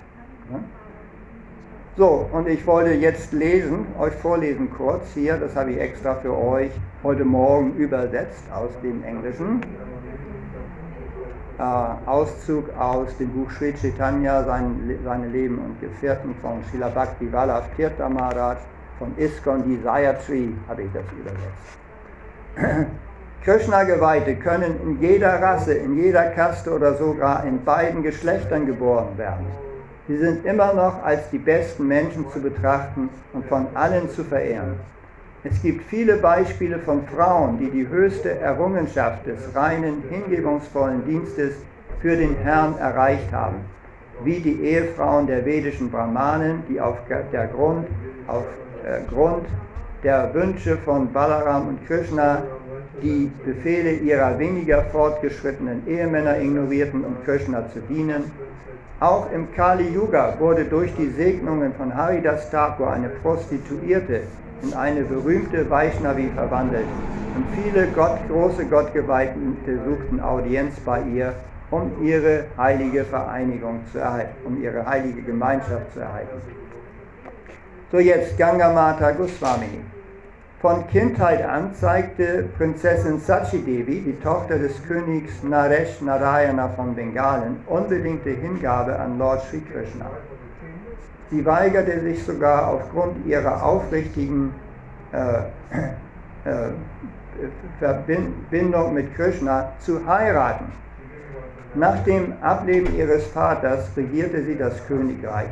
So, und ich wollte jetzt lesen, euch vorlesen kurz hier, das habe ich extra für euch heute Morgen übersetzt aus dem Englischen. Äh, Auszug aus dem Buch Sri Chaitanya, sein, seine Leben und Gefährten von Srila Bhakti Vallabh Tirtha Maharaj, von ISKCON Desire Tree habe ich das übersetzt. [clears throat] Krishna-Geweihte können in jeder Rasse, in jeder Kaste oder sogar in beiden Geschlechtern geboren werden. Sie sind immer noch als die besten Menschen zu betrachten und von allen zu verehren. Es gibt viele Beispiele von Frauen, die die höchste Errungenschaft des reinen, hingebungsvollen Dienstes für den Herrn erreicht haben, wie die Ehefrauen der vedischen Brahmanen, die auf der Grund, auf, äh, Grund der Wünsche von Balaram und Krishna die Befehle ihrer weniger fortgeschrittenen Ehemänner ignorierten, um Krishna zu dienen. Auch im Kali Yuga wurde durch die Segnungen von Haridas Thakur eine Prostituierte in eine berühmte Vaishnavi verwandelt und viele Gott, große Gottgeweihte suchten Audienz bei ihr, um ihre heilige Vereinigung zu erhalten, um ihre heilige Gemeinschaft zu erhalten. So jetzt Gangamata Goswamini. Von Kindheit an zeigte Prinzessin Sachidevi, die Tochter des Königs Naresh Narayana von Bengalen, unbedingte Hingabe an Lord Sri Krishna. Sie weigerte sich sogar aufgrund ihrer aufrichtigen äh, äh, Verbindung mit Krishna zu heiraten. Nach dem Ableben ihres Vaters regierte sie das Königreich.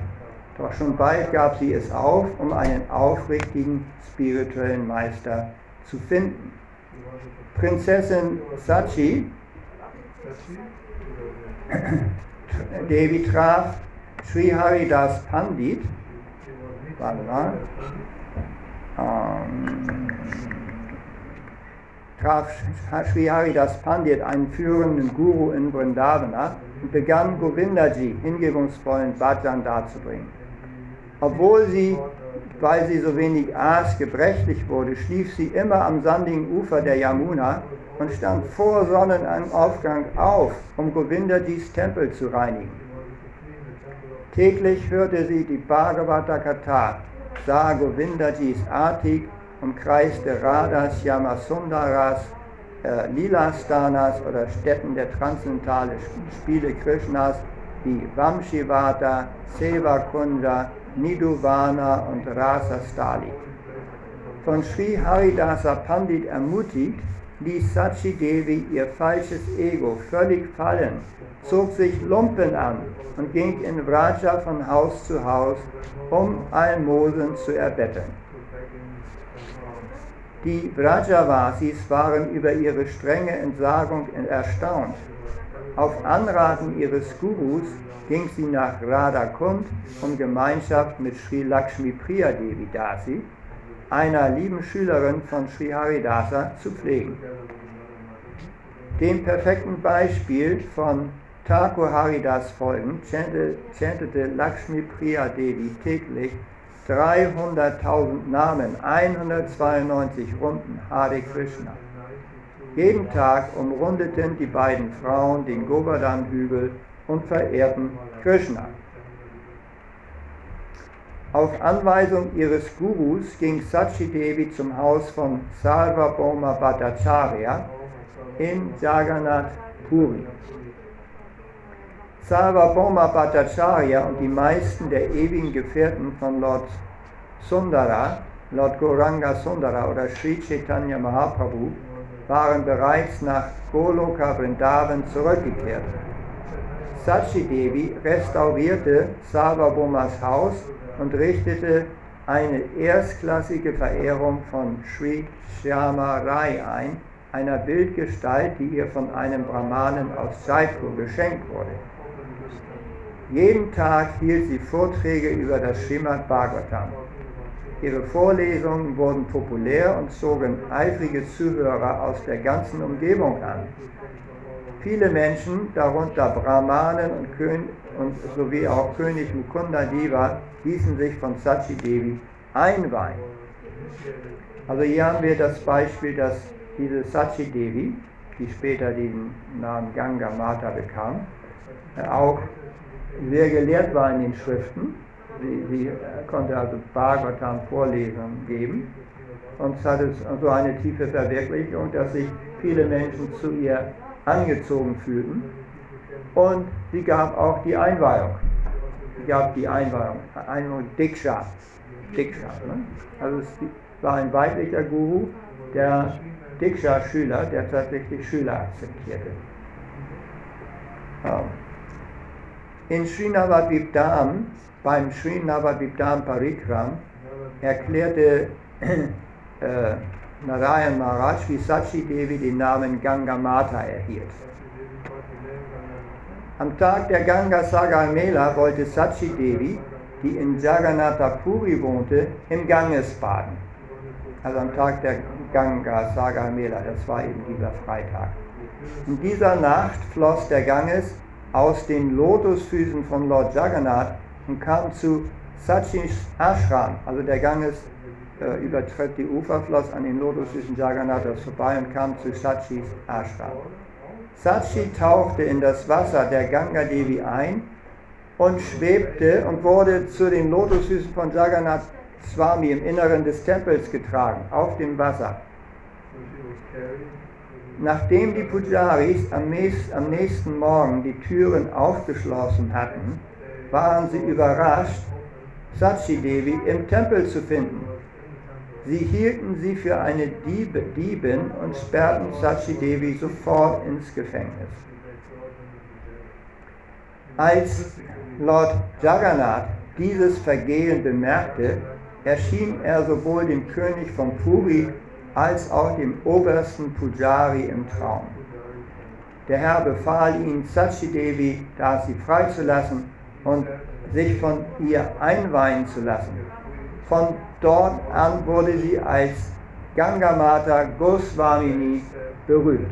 Doch schon bald gab sie es auf, um einen aufrichtigen spirituellen Meister zu finden. Prinzessin Sachi Devi traf Sri Haridas Pandit, warte mal, ähm, traf Sri Haridas Pandit einen führenden Guru in Vrindavana und begann Govindaji hingebungsvollen Bhajan darzubringen. Obwohl sie, weil sie so wenig aß, gebrechlich wurde, schlief sie immer am sandigen Ufer der Yamuna und stand vor Sonnenaufgang auf, um Govindajis Tempel zu reinigen. Täglich hörte sie die Bhagavata Katha, sah Govindajis Artik, umkreiste Radhas Yamasundaras äh, Lila-Sthanas oder Stätten der transzendentalen Spiele Krishnas wie Vamshivata, Seva Niduvana und Rasa Stali. Von Sri Haridasa Pandit ermutigt, ließ Sachi Devi ihr falsches Ego völlig fallen, zog sich Lumpen an und ging in Vraja von Haus zu Haus, um Almosen zu erbetteln. Die Vrajavasis waren über ihre strenge Entsagung erstaunt. Auf Anraten ihres Gurus ging sie nach Radhakund, um Gemeinschaft mit Sri Lakshmi Priya Devi Dasi, einer lieben Schülerin von Sri Haridasa, zu pflegen. Dem perfekten Beispiel von Thakur Haridas folgend chantete Lakshmi Priya Devi täglich 300.000 Namen, 192 Runden Hare Krishna. Jeden Tag umrundeten die beiden Frauen den Govardhan-Hügel und verehrten Krishna. Auf Anweisung ihres Gurus ging Sachi Devi zum Haus von Sarvabhauma Bhattacharya in Jagannath Puri. Sarvabhauma Bhattacharya und die meisten der ewigen Gefährten von Lord Sundara, Lord Goranga Sundara oder Sri Chaitanya Mahaprabhu waren bereits nach Goloka Vrindavan zurückgekehrt. Sachi Devi restaurierte Sarvabhaumas Haus und richtete eine erstklassige Verehrung von Sri Shyama Rai ein, einer Bildgestalt, die ihr von einem Brahmanen aus Jaipur geschenkt wurde. Jeden Tag hielt sie Vorträge über das Srimad Bhagavatam. Ihre Vorlesungen wurden populär und zogen eifrige Zuhörer aus der ganzen Umgebung an. Viele Menschen, darunter Brahmanen und, Kön und sowie auch König Mukunda Deva, ließen sich von Sachi Devi einweihen. Also hier haben wir das Beispiel, dass diese Sachi Devi, die später den Namen Ganga Mata bekam, auch sehr gelehrt war in den Schriften. Sie, sie konnte also Bhagavatam Vorlesungen geben. Und es hatte so eine tiefe Verwirklichung, dass sich viele Menschen zu ihr angezogen fühlten. Und sie gab auch die Einweihung. Sie gab die Einweihung, Einweihung Diksha. Diksha ne? Also es war ein weiblicher Guru, der Diksha-Schüler, der tatsächlich Schüler akzeptierte. Ja. In Srinavadvipdam, beim Srinavadvipdam Parikram, erklärte [clears throat] äh, Narayan Maharaj, wie Sachi Devi den Namen Ganga Mata erhielt. Am Tag der Ganga Sagar Mela wollte Sachi Devi, die in Jagannatha Puri wohnte, im Ganges baden. Also am Tag der Ganga Sagar Mela, das war eben dieser Freitag. In dieser Nacht floss der Ganges aus den Lotusfüßen von Lord Jagannath und kam zu Sachis Ashram, also der Ganges äh, übertritt die Uferfloss an den Lotusfüßen Jagannathas vorbei und kam zu Sachis Ashram. Sachi tauchte in das Wasser der Ganga Devi ein und schwebte und wurde zu den Lotusfüßen von Jagannath Swami im Inneren des Tempels getragen, auf dem Wasser. Nachdem die Pujaris am nächsten Morgen die Türen aufgeschlossen hatten, waren sie überrascht, Sachi Devi im Tempel zu finden. Sie hielten sie für eine Diebe, Diebin und sperrten Sachi Devi sofort ins Gefängnis. Als Lord Jagannath dieses Vergehen bemerkte, erschien er sowohl dem König von Puri als auch dem obersten Pujari im Traum. Der Herr befahl ihnen, Sachi Devi Dasi freizulassen und sich von ihr einweihen zu lassen. Von dort an wurde sie als Gangamata Goswamini berühmt.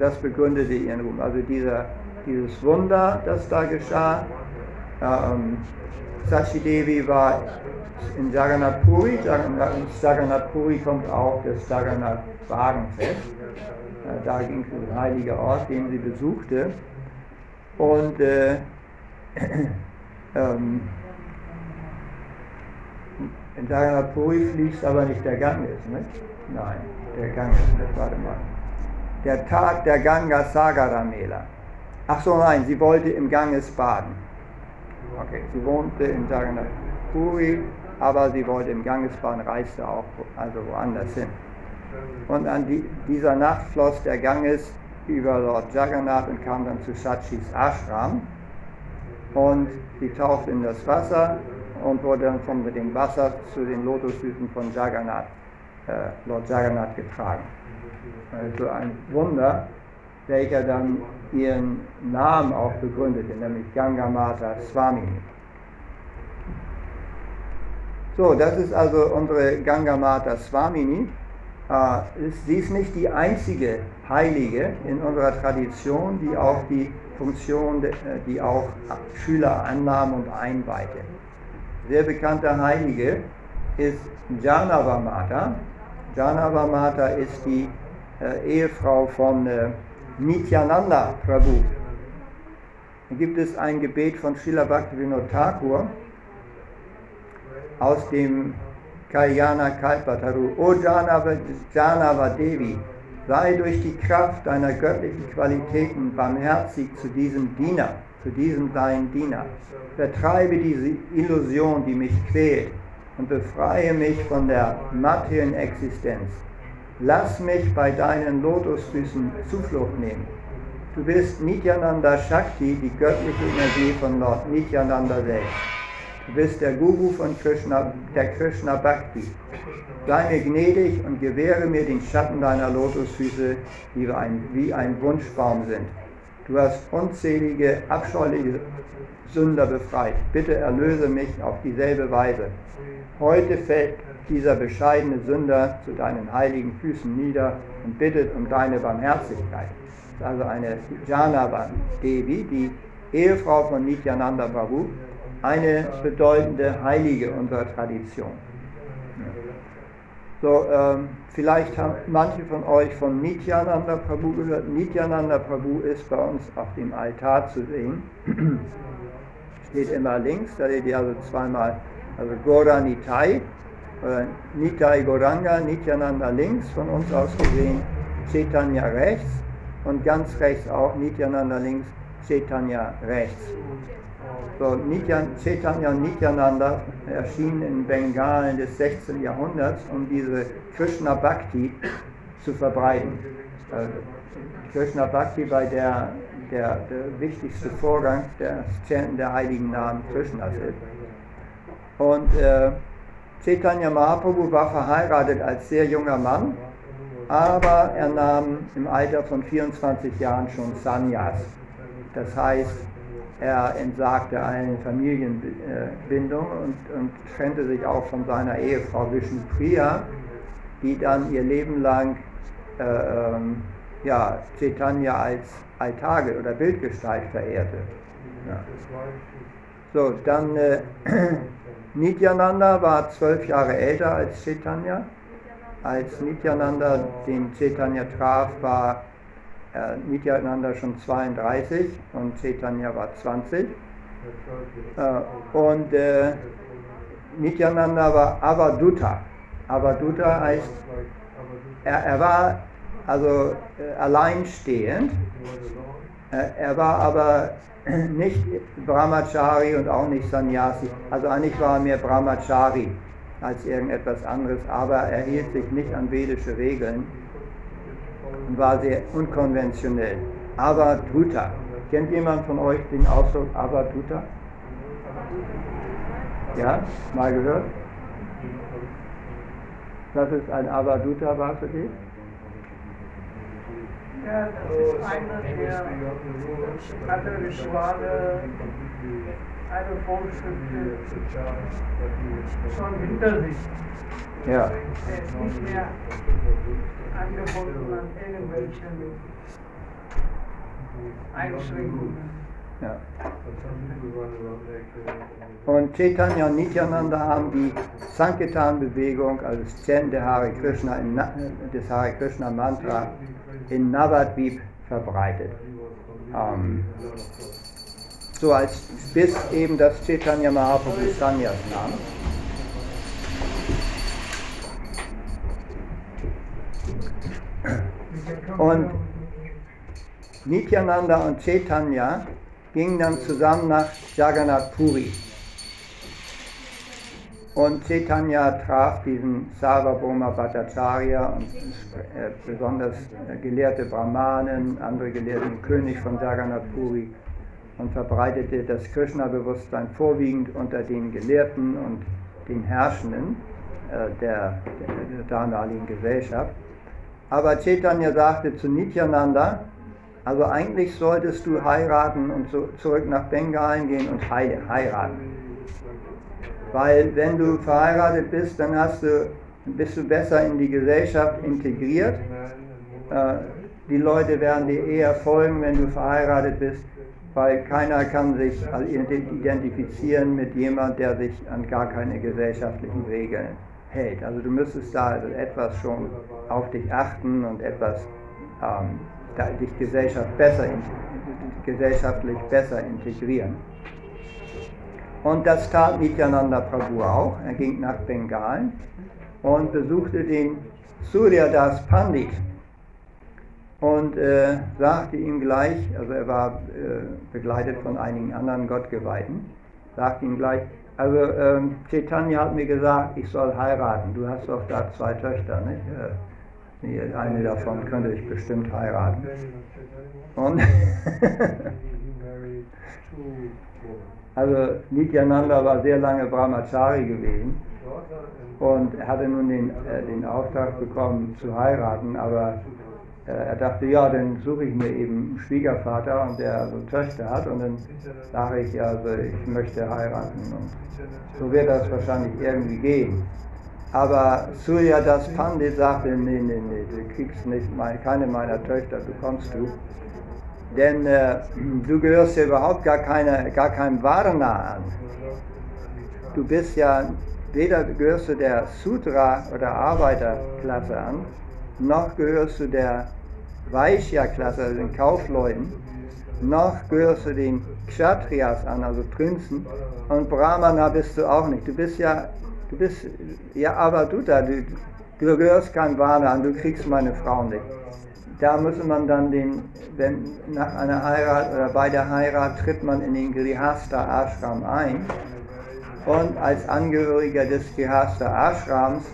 Das begründete ihren Ruhm. Also dieser, dieses Wunder, das da geschah, ähm, Sachi Devi war in Jagannath Puri. Jagannath Puri kommt auch das Jagannath Wagenfest. Äh, da ging es um den heiligen Ort, den sie besuchte. Und äh, [clears throat] ähm, in Jagannath Puri fließt aber nicht der Ganges, nicht? Nein, der Ganges, warte mal. Der Tag der Ganga Sagara Mela. Ach so, nein, sie wollte im Ganges baden. Okay, sie wohnte in Jagannath Puri, aber sie wollte im Ganges baden, reiste auch also woanders hin. Und an die, dieser Nacht floss der Ganges über Lord Jagannath und kam dann zu Sachis Ashram. Und sie tauchte in das Wasser und wurde dann von dem Wasser zu den Lotusfüßen von Jagannath, äh, Lord Jagannath getragen. Also ein Wunder, welcher dann ihren Namen auch begründete, nämlich Gangamata Swamini. So, das ist also unsere Gangamata Swamini. Äh, sie ist nicht die einzige Heilige in unserer Tradition, die auch die Funktion, äh, die auch Schüler annahm und einweihte. Sehr bekannter Heilige ist Janavamata. Janavamata ist die äh, Ehefrau von Nityananda Prabhu. Da gibt es ein Gebet von Srila Bhaktivinoda Thakur aus dem Kalyana Kalpataru. O Janava, Janava Devi, sei durch die Kraft deiner göttlichen Qualitäten barmherzig zu diesem Diener, zu diesem deinen Diener. Vertreibe diese Illusion, die mich quält und befreie mich von der materiellen Existenz. Lass mich bei deinen Lotusfüßen Zuflucht nehmen. Du bist Nityananda Shakti, die göttliche Energie von Lord Nityananda selbst. Du bist der Guru von Krishna, der Krishna Bhakti. Sei mir gnädig und gewähre mir den Schatten deiner Lotusfüße, die ein, wie ein Wunschbaum sind. Du hast unzählige, abscheuliche Sünder befreit. Bitte erlöse mich auf dieselbe Weise. Heute fällt dieser bescheidene Sünder zu deinen heiligen Füßen nieder und bittet um deine Barmherzigkeit. Das ist also eine Janavan Devi, die Ehefrau von Nityananda Prabhu, eine bedeutende Heilige unserer Tradition. So, ähm, vielleicht haben manche von euch von Nityananda Prabhu gehört. Nityananda Prabhu ist bei uns auf dem Altar zu sehen. [clears throat] Steht immer links, da seht ihr also zweimal, also Gora Nitai, oder Nitai Goranga, Nityananda links von uns aus gesehen, Chaitanya rechts und ganz rechts auch Nityananda links, Chaitanya rechts. So, Nityan, Chaitanya Nityananda erschienen in Bengalen des 16. Jahrhunderts, um diese Krishna Bhakti zu verbreiten. Also, Krishna Bhakti war der, der, der wichtigste Vorgang, der Chanten der heiligen Namen Krishnas ist. Und äh, Chaitanya Mahaprabhu war verheiratet als sehr junger Mann, aber er nahm im Alter von 24 Jahren schon Sannyas. Das heißt, er entsagte allen Familienbindungen und, und trennte sich auch von seiner Ehefrau Vishnupriya, die dann ihr Leben lang äh, ja, als Altage oder Bildgestalt verehrte. Ja. So, dann äh, [clears throat] Nityananda war zwölf Jahre älter als Chaitanya. Als Nityananda den Chaitanya traf, war äh, Nityananda schon 32 und Chaitanya war 20. Äh, und äh, Nityananda war Avaduta. Avaduta heißt, er, er war also äh, alleinstehend. Äh, er war aber [clears throat] nicht Brahmachari und auch nicht Sannyasi. Also eigentlich war er mehr Brahmachari als irgendetwas anderes, aber er hielt sich nicht an vedische Regeln und war sehr unkonventionell. Avadhuta. Kennt jemand von euch den Ausdruck Avadhuta? Ja, mal gehört? Das ist ein Avadhuta Vasudev? Ja, das ist einer, der alle Rituale, alle Vorschriften schon hinter sich. Ja. Er ist nicht mehr Ja. Und Chaitanya und Nityananda haben die Sankirtan-Bewegung, also das Chant der Hare Krishna, in, des Hare Krishna Mantra in Navadvip verbreitet. Ähm, so als bis eben das Chaitanya Mahaprabhu Sanyas nahm. Und Nityananda und Chaitanya gingen dann zusammen nach Jagannath Puri. Und Chaitanya traf diesen Sarvabhauma Bhattacharya und äh, besonders äh, gelehrte Brahmanen, andere Gelehrte, König von Jagannath Puri und verbreitete das Krishna-Bewusstsein vorwiegend unter den Gelehrten und den Herrschenden äh, der, der, der damaligen Gesellschaft. Aber Chaitanya sagte zu Nityananda, also eigentlich solltest du heiraten und so zurück nach Bengalen gehen und heiraten. Weil wenn du verheiratet bist, dann hast du, bist du besser in die Gesellschaft integriert. Äh, die Leute werden dir eher folgen, wenn du verheiratet bist, weil keiner kann sich identifizieren mit jemand, der sich an gar keine gesellschaftlichen Regeln hält. Also du müsstest da also etwas schon auf dich achten und etwas ähm, dich Gesellschaft besser, gesellschaftlich besser integrieren. Und das tat Nityananda Prabhu auch. Er ging nach Bengalen und besuchte den Suryadas Pandit und äh, sagte ihm gleich, also er war äh, begleitet von einigen anderen Gottgeweihten, sagte ihm gleich, also ähm, hat mir gesagt, ich soll heiraten. Du hast doch da zwei Töchter, nicht? Äh, eine davon könnte ich bestimmt heiraten. Und [laughs] Also Nityananda war sehr lange Brahmachari gewesen und hatte nun den, äh, den Auftrag bekommen zu heiraten, aber er dachte, ja, dann suche ich mir eben einen Schwiegervater und der also Töchter hat und dann sage ich, also ich möchte heiraten und so wird das wahrscheinlich irgendwie gehen. Aber Surya Das Pandit sagte, nee, nee, nee, du kriegst nicht, keine meiner Töchter bekommst du. Denn äh, du gehörst ja überhaupt gar, keine, gar keinem Varna an. Du bist ja, weder gehörst du der Sutra- oder Arbeiterklasse an, noch gehörst du der Vaishya-Klasse, also den Kaufleuten, noch gehörst du den Kshatriyas an, also Prinzen, und Brahmana bist du auch nicht. Du bist ja, du bist, ja, aber du du, gehörst kein Varna an, du kriegst meine Frau nicht. Da muss man dann den, wenn nach einer Heirat oder bei der Heirat tritt man in den Grihastha Ashram ein. Und als Angehöriger des Grihastha Ashrams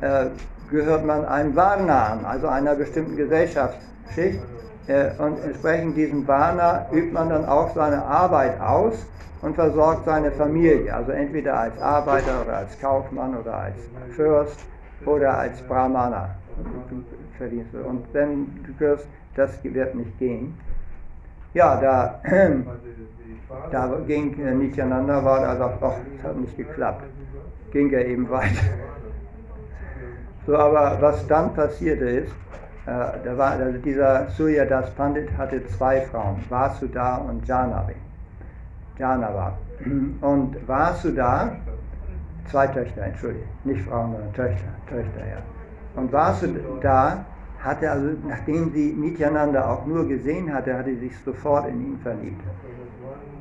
äh, gehört man einem Varna an, also einer bestimmten Gesellschaftsschicht äh, und entsprechend diesem Varna übt man dann auch seine Arbeit aus und versorgt seine Familie, also entweder als Arbeiter oder als Kaufmann oder als Fürst oder als Brahmana. Und wenn du hörst, das wird nicht gehen. Ja, da, [clears throat] da ging äh, Nityananda, war sagt, ach, das hat nicht geklappt. Ging er eben weiter. So, aber was dann passierte ist, äh, da war, also dieser Surya Das Pandit hatte zwei Frauen, Vasudha und Janavi. Janava. Und Vasudha, zwei Töchter, entschuldige, nicht Frauen, sondern Töchter, Töchter, ja. Und Vasudha hatte also, nachdem sie Nityananda auch nur gesehen hatte, hatte sie sich sofort in ihn verliebt.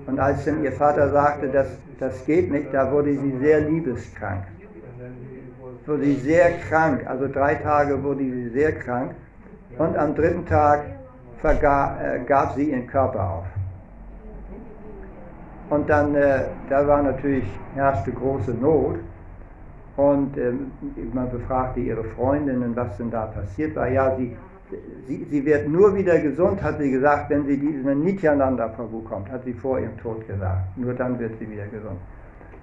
Und als dann ihr Vater sagte, dass das geht nicht, da wurde sie sehr liebeskrank. Wurde sie sehr krank, also drei Tage wurde sie sehr krank. Und am dritten Tag vergab, äh, gab sie ihren Körper auf. Und dann, äh, da war natürlich, herrschte große Not. Und ähm, man befragte ihre Freundinnen, was denn da passiert war. Ja, sie, sie, sie wird nur wieder gesund, hat sie gesagt, wenn sie diesen Nityananda Prabhu kommt, hat sie vor ihrem Tod gesagt. Nur dann wird sie wieder gesund.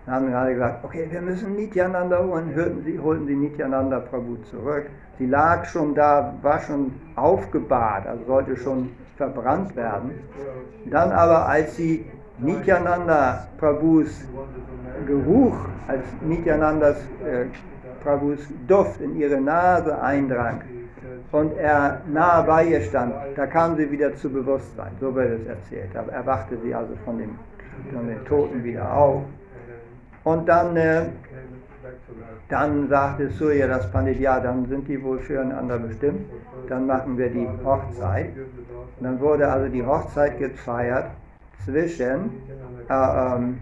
Dann haben alle gesagt, okay, wir müssen Nityananda holen, hörten sie, holten sie Nityananda Prabhu zurück. Sie lag schon da, war schon aufgebahrt, also sollte schon verbrannt werden. Dann aber, als sie Nityananda Prabhus Geruch, als Nityanandas äh, Prabhus Duft in ihre Nase eindrang und er nahe bei ihr stand, da kam sie wieder zu Bewusstsein, so wird es erzählt. Da erwachte sie also von, dem, von den Toten wieder auf. Und dann, äh, dann sagte Surya das Pandit, ja, dann sind die wohl füreinander bestimmt, dann machen wir die Hochzeit. Und dann wurde also die Hochzeit gefeiert zwischen äh, ähm,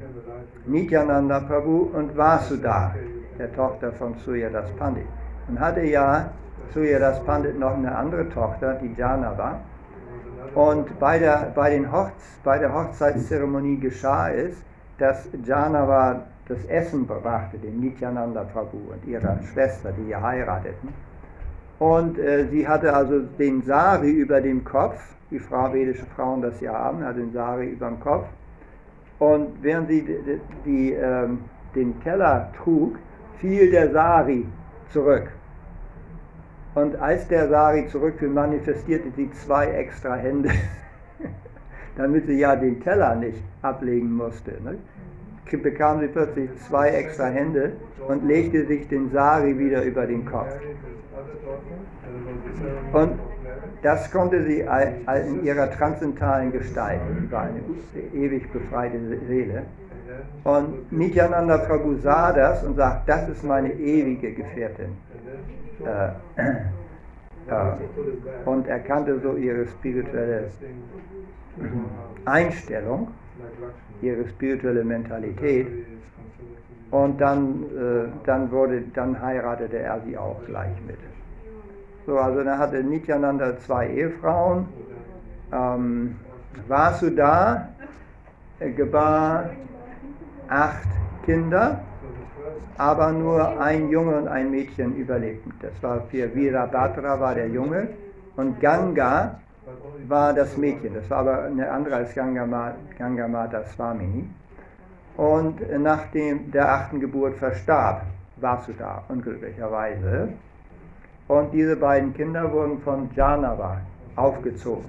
Nityananda Prabhu und Vasudha, der Tochter von Surya Das Pandit. Und hatte ja ihr das Pandit noch eine andere Tochter, die Janava. Und bei der, bei, den Hochz, bei der Hochzeitszeremonie geschah es, dass Janava das Essen brachte, dem Nityananda Prabhu und ihrer Schwester, die hier heirateten. Und äh, sie hatte also den Sari über dem Kopf, wie Frau vedische Frauen das ja haben, hat den Sari über dem Kopf. Und während sie die, die, äh, den Teller trug, fiel der Sari zurück. Und als der Sari zurückfiel, manifestierte sie zwei extra Hände, [laughs] damit sie ja den Teller nicht ablegen musste. Ne? Bekam sie plötzlich zwei extra Hände und legte sich den Sari wieder über den Kopf. Und das konnte sie in ihrer transzendentalen Gestalt, sie war eine ewig befreite Seele. Und Nityananda Prabhu sah das und sagt, das ist meine ewige Gefährtin. Äh, äh, und erkannte so ihre spirituelle Einstellung ihre spirituelle Mentalität. Und dann, äh, dann, wurde, dann heiratete er sie auch gleich mit. So, also dann hatte Nityananda zwei Ehefrauen. Ähm, Vasudha gebar acht Kinder, aber nur ein Junge und ein Mädchen überlebten. Das war für Virabhadra war der Junge und Ganga war das Mädchen. Das war aber eine andere als Gangamata Swamini. Und nach dem, der achten Geburt verstarb Vasudha unglücklicherweise. Und diese beiden Kinder wurden von Janava aufgezogen.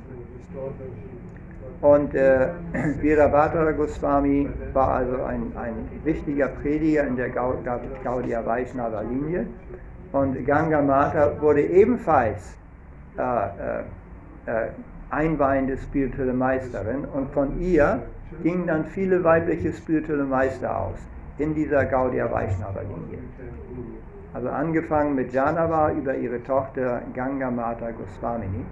Und äh, [clears throat] Virabhadra Goswami war also ein, ein wichtiger Prediger in der Gaudiya Vaishnava Linie. Und Gangamata wurde ebenfalls äh, äh, äh, einweihende spirituelle Meisterin und von ihr gingen dann viele weibliche spirituelle Meister aus in dieser Gaudiya Vaishnava Linie. Also angefangen mit Janava über ihre Tochter Ganga Mata Goswamini.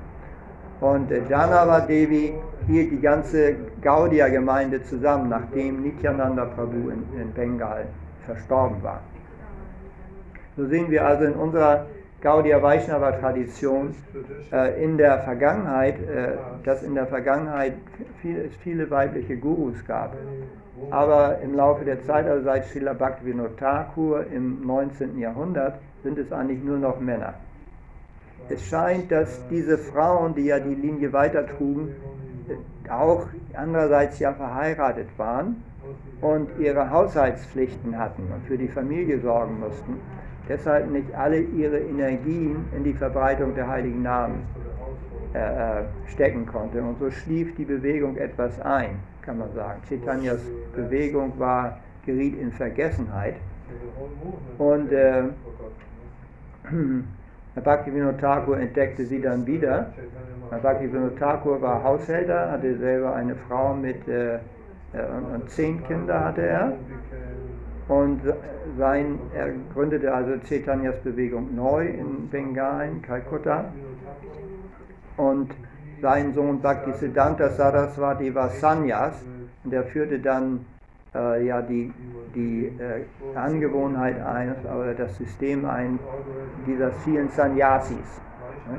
Und äh, Janava Devi hielt die ganze Gaudiya Gemeinde zusammen, nachdem Nityananda Prabhu in, in Bengal verstorben war. So sehen wir also in unserer Gaudiya Vaishnava Tradition äh, in der Vergangenheit, äh, dass in der Vergangenheit viel, viele weibliche Gurus gab. Aber im Laufe der Zeit, also seit Srila Bhaktivinoda Thakur im 19. Jahrhundert, sind es eigentlich nur noch Männer. Es scheint, dass diese Frauen, die ja die Linie weitertrugen, auch andererseits ja verheiratet waren und ihre Haushaltspflichten hatten und für die Familie sorgen mussten deshalb nicht alle ihre Energien in die Verbreitung der heiligen Namen äh, äh, stecken konnte. Und so schlief die Bewegung etwas ein, kann man sagen. Chaitanyas Bewegung war, geriet in Vergessenheit. Und äh, [clears throat] Bhaktivinoda Thakur entdeckte sie dann wieder. Bhaktivinoda Thakur war Haushälter, hatte selber eine Frau mit äh, äh und, und zehn Kinder hatte er. Und sein, er gründete also Chaitanyas Bewegung neu in Bengal, in Kalkutta. Und sein Sohn Bhaktisiddhanta Saraswati war Sanyas und er führte dann äh, ja die, die äh, Angewohnheit ein, oder das System ein dieser vielen Sannyasis.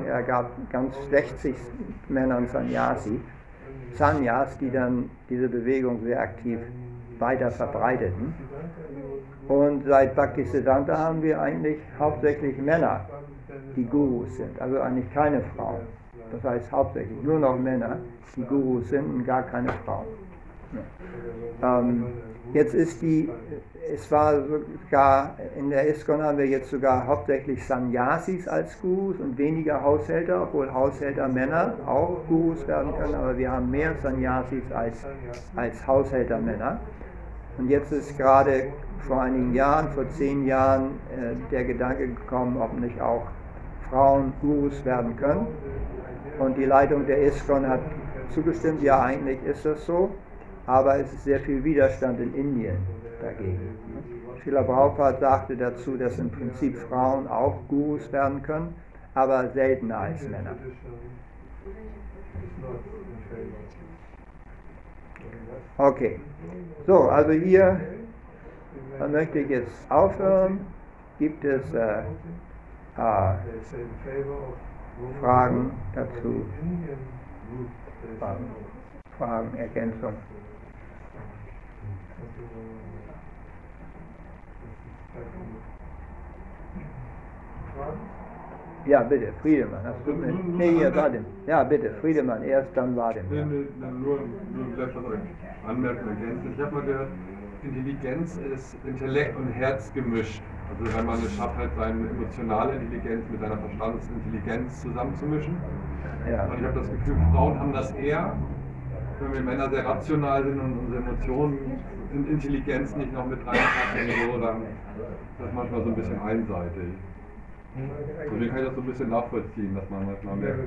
Er gab ganz 60 Männern Sannyasi, Sanyas, die dann diese Bewegung sehr aktiv weiter verbreiteten. Und seit Bhaktisiddhanta haben wir eigentlich hauptsächlich Männer, die Gurus sind, also eigentlich keine Frauen. Das heißt hauptsächlich nur noch Männer, die Gurus sind und gar keine Frauen. Ähm, jetzt ist die, es war sogar, in der ISKCON haben wir jetzt sogar hauptsächlich Sannyasis als Gurus und weniger Haushälter, obwohl Haushälter Männer auch Gurus werden können, aber wir haben mehr Sannyasis als, als Haushälter Männer. Und jetzt ist gerade vor einigen Jahren, vor zehn Jahren, äh, der Gedanke gekommen, ob nicht auch Frauen Gurus werden können. Und die Leitung der ISKCON hat zugestimmt, ja eigentlich ist das so, aber es ist sehr viel Widerstand in Indien dagegen. Srila Prabhupada sagte dazu, dass im Prinzip Frauen auch Gurus werden können, aber seltener als Männer. Okay, so, also hier möchte ich jetzt aufhören. Gibt es äh, women Fragen dazu? Fragen. Fragen, Ergänzung. Fragen? Ja, bitte, Friedemann. Hast du, nee, hier, Vadim. Ja, bitte, Friedemann, erst dann Vadim. Nee, Ja. nee, dann nur, nur was euch anmerken, ergänzen. Ich habe mal gehört, Intelligenz ist Intellekt und Herz gemischt. Also wenn man es schafft, halt seine emotionale Intelligenz mit seiner Verstandesintelligenz zusammenzumischen. Ja. Und ich habe das Gefühl, Frauen haben das eher, wenn wir Männer sehr rational sind und unsere Emotionen in Intelligenz nicht noch mit reinpacken, so, dann ist das manchmal so ein bisschen einseitig. Deswegen kann ich das so ein bisschen nachvollziehen, dass man manchmal merkt,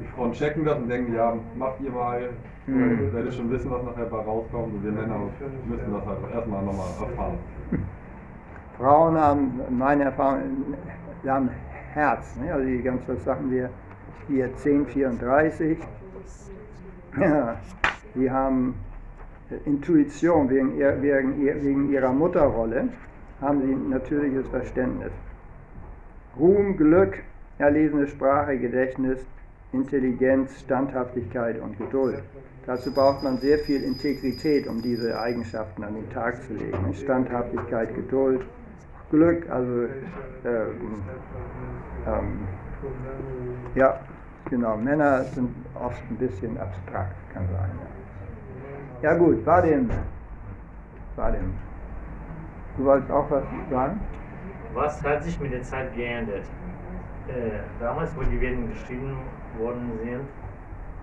die Frauen checken das und denken, ja, macht ihr mal, Mhm. ich werde schon wissen, was nachher bei rauskommt und wir Männer müssen das halt erstmal nochmal erfahren. [laughs] Frauen haben, meine Erfahrung, sie haben Herz. Ne? Also die ganzen Sachen, wir hier 1034. Ja, sie haben Intuition wegen, ihr, wegen, ihr, wegen ihrer Mutterrolle, haben sie ein natürliches Verständnis. Ruhm, Glück, erlesene Sprache, Gedächtnis, Intelligenz, Standhaftigkeit und Geduld. Dazu braucht man sehr viel Integrität, um diese Eigenschaften an den Tag zu legen. Standhaftigkeit, Geduld, Glück, also ähm, ähm, ja, genau. Männer sind oft ein bisschen abstrakt, kann sein. Ja, ja gut, war dem. War dem. Du wolltest auch was sagen? Was hat sich mit der Zeit geändert? Äh, damals, wo die Werden geschrieben worden sind,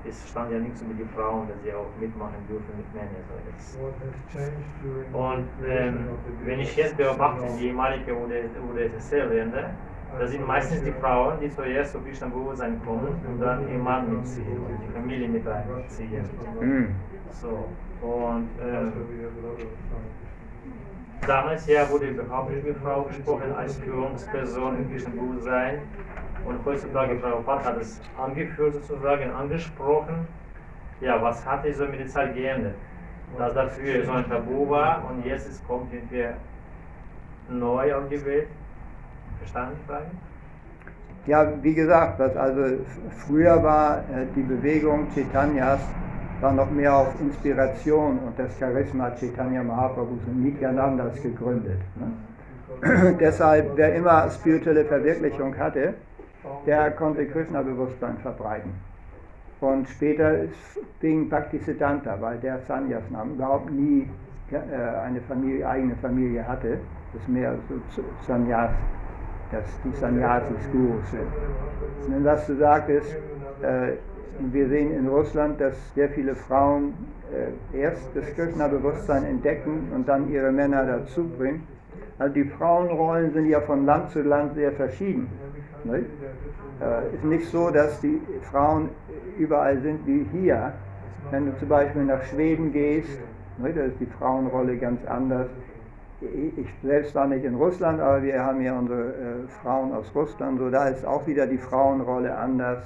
es stand ja nichts über die Frauen, dass sie auch mitmachen dürfen mit Männern. So, und ähm, wenn ich jetzt beobachte, die ehemalige oder, oder SSL-Länder, da sind meistens die Frauen, die zuerst zu Krishna-Bewusstsein kommen und dann ihr Mann mitziehen und die Familie mit einziehen. Hm. So, und ähm, Damals ja wurde überhaupt nicht mit Frau gesprochen als Führungsperson im Kirchenbewusstsein. Und heutzutage, Frau Pat hat es angeführt sozusagen, angesprochen. Ja, was hat sich so mit der Zeit geändert? Dass dafür so ein Tabu war und jetzt ist, kommt irgendwie neu aufgewählt. Verstanden die Frage? Ja, wie gesagt, also früher war äh, die Bewegung Chaitanyas war noch mehr auf Inspiration und das Charisma Chaitanya Mahaprabhus und Nityanandas gegründet. Ne? [clears throat] Deshalb, wer immer spirituelle Verwirklichung hatte, der konnte Krishna-Bewusstsein verbreiten. Und später ist Bhaktisiddhanta, weil der Sanyas nahm, überhaupt nie äh, eine Familie, eigene Familie hatte. Das ist mehr so Sanyas, dass die Sannyasis Gurus sind. Und was du sagtest, äh, wir sehen in Russland, dass sehr viele Frauen äh, erst das Krishna-Bewusstsein entdecken und dann ihre Männer dazu bringen. Also die Frauenrollen sind ja von Land zu Land sehr verschieden. Nicht? Äh, ist nicht so, dass die Frauen überall sind wie hier. Wenn du zum Beispiel nach Schweden gehst, nicht, da ist die Frauenrolle ganz anders. Ich ich selbst war nicht in Russland, aber wir haben ja unsere äh, Frauen aus Russland, so da ist auch wieder die Frauenrolle anders.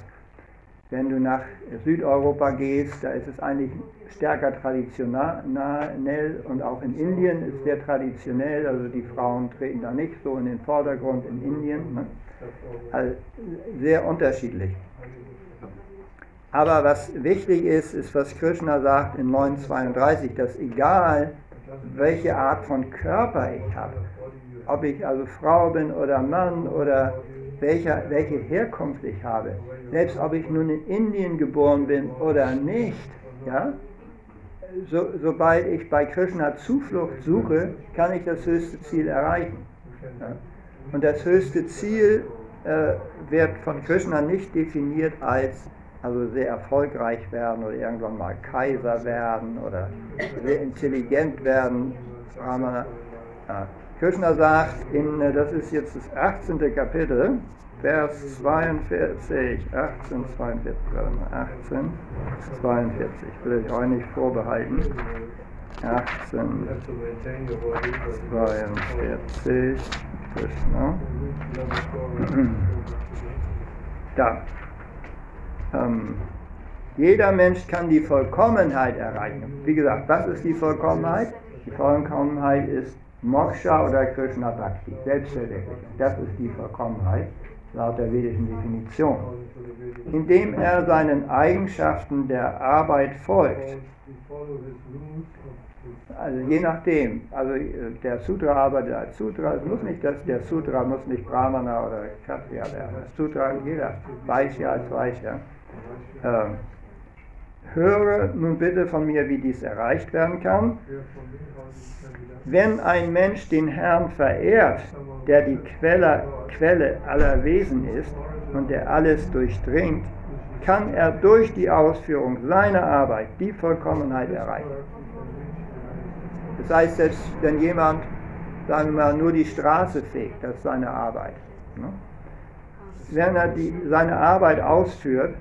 Wenn du nach Südeuropa gehst, da ist es eigentlich stärker traditionell und auch in Indien ist sehr traditionell, also die Frauen treten da nicht so in den Vordergrund in Indien. Also sehr unterschiedlich. Aber was wichtig ist, ist, was Krishna sagt in 932, dass egal welche Art von Körper ich habe, ob ich also Frau bin oder Mann oder welcher, welche Herkunft ich habe, selbst ob ich nun in Indien geboren bin oder nicht, ja, so, sobald ich bei Krishna Zuflucht suche, kann ich das höchste Ziel erreichen. Ja. Und das höchste Ziel äh, wird von Krishna nicht definiert als also sehr erfolgreich werden oder irgendwann mal Kaiser werden oder sehr intelligent werden. Brahmana. Ja. Krishna sagt, in, äh, das ist jetzt das 18. Kapitel, Vers 42, 18, 42, warte mal, 18, 42, will ich euch nicht vorbehalten. 18, You have to maintain your body, but you 42, Krishna. [clears throat] Da. Ähm, jeder Mensch kann die Vollkommenheit erreichen. Wie gesagt, was ist die Vollkommenheit? Die Vollkommenheit ist Moksha oder Krishna Bhakti, Selbstverwirklichung. Das ist die Vollkommenheit. laut der vedischen Definition. Indem er seinen Eigenschaften der Arbeit folgt. Also je nachdem, also äh, der Sutra arbeitet als Sutra, es muss nicht, dass der Sutra muss nicht Brahmana oder Kshatriya werden. Das Sutra jeder, Vaishya als Vaishya. Ähm, höre nun bitte von mir, wie dies erreicht werden kann. Wenn ein Mensch den Herrn verehrt, der die Quelle, Quelle aller Wesen ist und der alles durchdringt, kann er durch die Ausführung seiner Arbeit die Vollkommenheit erreichen. Das heißt, selbst wenn jemand, sagen wir mal, nur die Straße fegt, das ist seine Arbeit. Ne? Wenn er die, seine Arbeit ausführt,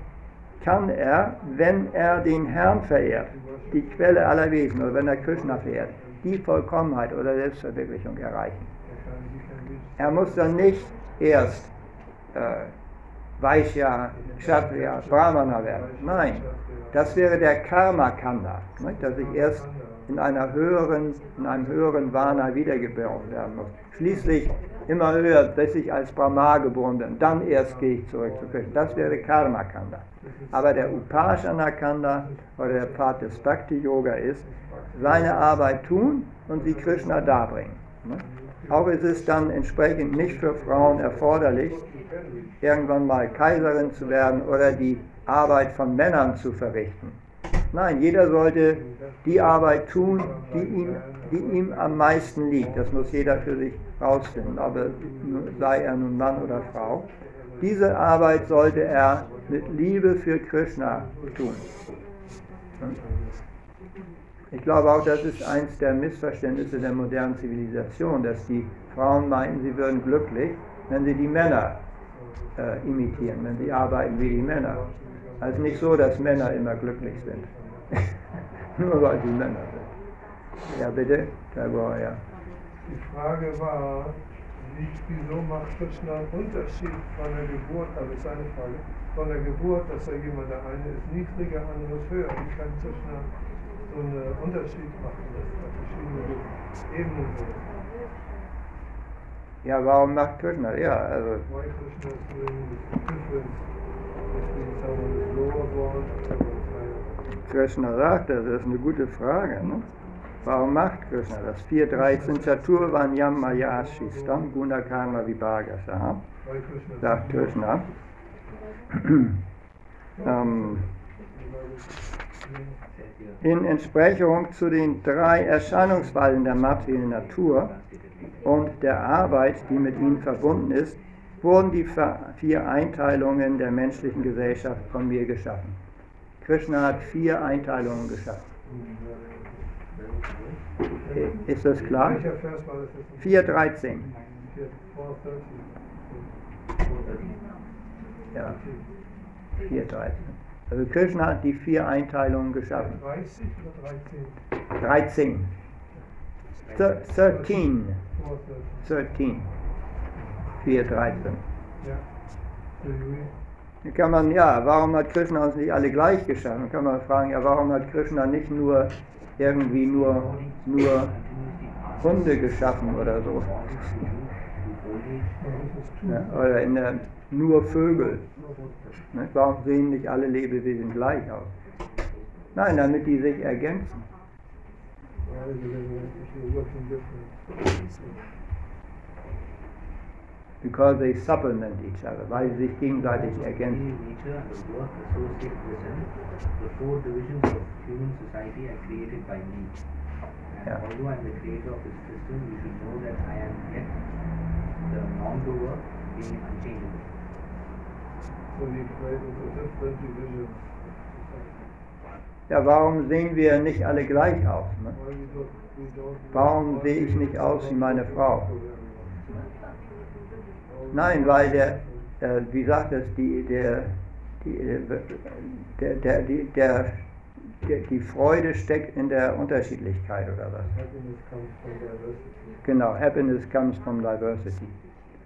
kann er, wenn er den Herrn verehrt, die Quelle aller Wesen, oder wenn er Krishna verehrt, die Vollkommenheit oder Selbstverwirklichung erreichen. Er muss dann nicht erst äh, Vaishya, Kshatriya, Brahmana werden. Nein, das wäre der Karma-Kanda, dass ich erst in einer höheren, in einem höheren Vana wiedergeboren werden muss. Schließlich immer höher, bis ich als Brahma geboren bin. Dann erst gehe ich zurück zu Krishna. Das wäre Karma-Kanda. Aber der Upasana-Kanda oder der Pfad des Bhakti-Yoga ist, seine Arbeit tun und sie Krishna darbringen. ne? Auch ist es dann entsprechend nicht für Frauen erforderlich, irgendwann mal Kaiserin zu werden oder die Arbeit von Männern zu verrichten. Nein, jeder sollte die Arbeit tun, die ihm, die ihm am meisten liegt. Das muss jeder für sich rausfinden, aber sei er nun Mann oder Frau. Diese Arbeit sollte er mit Liebe für Krishna tun. Ich glaube auch, das ist eins der Missverständnisse der modernen Zivilisation, dass die Frauen meinten, sie würden glücklich, wenn sie die Männer äh, imitieren, wenn sie arbeiten wie die Männer. Also nicht so, dass Männer immer glücklich sind. [laughs] Nur weil sie Männer sind. Ja, bitte? War ja. Die Frage war, wie, wieso macht Krishna einen Unterschied von der Geburt, also ist eine Frage, von der Geburt, dass da jemand, der eine ist niedriger, andere ist höher. Wie kann Krishna so einen Unterschied machen, dass da verschiedene Ebenen sind? Ja, warum macht Krishna? Ja, also Why Krishna is doing this difference Krishna sagt, das ist eine gute Frage. Ne? Warum macht Krishna das? 4.13 Chaturvan Yam Mayashi Stam Guna Karma Vibhagasha, Why Krishna sagt Krishna. [clears throat] ähm, in Entsprechung zu den drei Erscheinungsweisen der materiellen Natur und der Arbeit, die mit ihnen verbunden ist, wurden die vier Einteilungen der menschlichen Gesellschaft von mir geschaffen. Krishna hat vier Einteilungen geschaffen. Ist das klar? Welcher Vers war das jetzt? 4.13. 4, 430. Ja, 4.13. Also Krishna hat die vier Einteilungen geschaffen. 30 oder 13? 13. Thir- 13. 430. 13. 4.13. Ja. Kann man, ja, warum hat Krishna uns nicht alle gleich geschaffen? Dann kann man fragen, ja, warum hat Krishna nicht nur irgendwie nur, nur Hunde geschaffen oder so? Ja, oder in der, nur Vögel. Ne? Warum sehen nicht alle Lebewesen gleich aus? Nein, damit die sich ergänzen. Why is it working different? Because they supplement each other, weil sie sich gegenseitig ergänzen. nature and the work associated with them, the four divisions of human society are created by me. And Yeah. although I am the creator of this system, you should know that I am yet the non-doer being unchangeable. So he created the different divisions. Ja, warum sehen wir nicht alle gleich aus? Ne? Warum sehe ich nicht aus wie meine Frau? Nein, weil der, äh, wie sagt es, die, der, die, äh, der, der, die, der, der, die Freude steckt in der Unterschiedlichkeit oder was? Happiness comes from diversity. Genau, Happiness comes from diversity.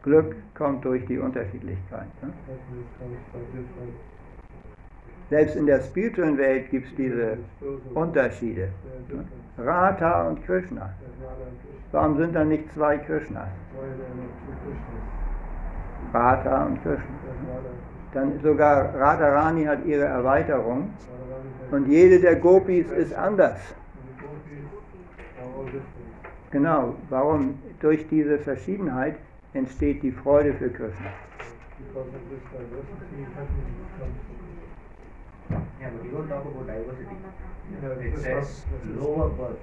Glück kommt durch die Unterschiedlichkeit. Ne? Selbst in der spirituellen Welt gibt es diese. Unterschiede. Ne? Radha und Krishna. Warum sind da nicht zwei Krishnas? Radha und Krishna. Dann sogar Radharani hat ihre Erweiterung und jede der Gopis ist anders. Genau, warum? Durch diese Verschiedenheit entsteht die Freude für Krishna. Yeah, but you don't talk about diversity. Yeah, It says lower birth,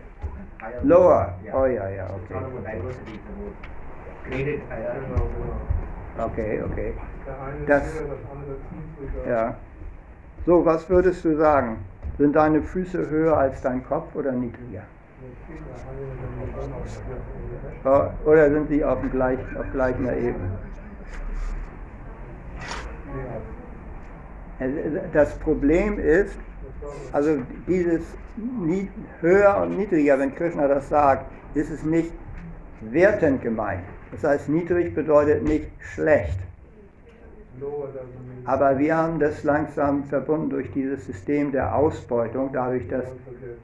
higher birth. Lower. Yeah. Oh ja, ja, It's not about okay. diversity, it's about graded hierarchy. Okay, okay. Das-. Ja. So, was würdest du sagen? Sind deine Füße höher als dein Kopf oder niedriger? Oh, Oder sind sie auf, dem gleich, auf gleicher Ebene? Also, Das Problem ist, also dieses höher und niedriger, wenn Krishna das sagt, ist es nicht wertend gemeint. Das heißt, niedrig bedeutet nicht schlecht. Aber wir haben das langsam verbunden durch dieses System der Ausbeutung, dadurch, dass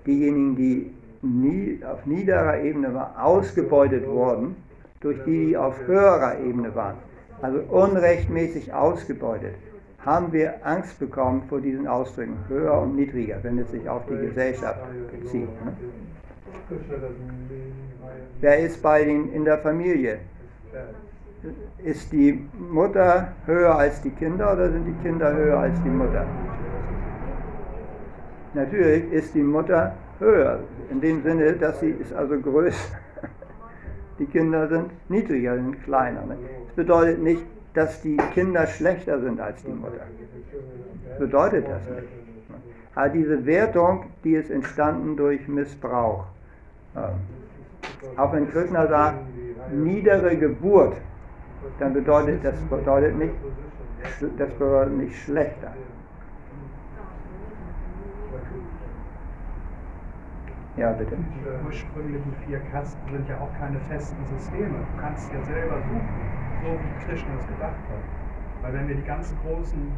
diejenigen, die nie, auf niederer Ebene waren, ausgebeutet wurden, durch die, die auf höherer Ebene waren, also unrechtmäßig ausgebeutet, haben wir Angst bekommen vor diesen Ausdrücken, höher und niedriger, wenn es sich auf die Gesellschaft bezieht. Ne? Wer ist bei den in der Familie? Ist die Mutter höher als die Kinder oder sind die Kinder höher als die Mutter? Natürlich ist die Mutter höher, in dem Sinne, dass sie ist also größer. [laughs] Die Kinder sind niedriger, sind kleiner. Ne? Das bedeutet nicht, dass die Kinder schlechter sind als die Mutter. Das bedeutet das nicht. Aber diese Wertung, die ist entstanden durch Missbrauch. Ähm, Auch wenn Krishna sagt, niedere Geburt, dann bedeutet das bedeutet nicht, das bedeutet nicht schlechter. Ja, bitte. Die ursprünglichen vier Kasten sind ja auch keine festen Systeme. Du kannst ja selber suchen, so wie Krishna es gedacht hat. Weil wenn wir die ganzen großen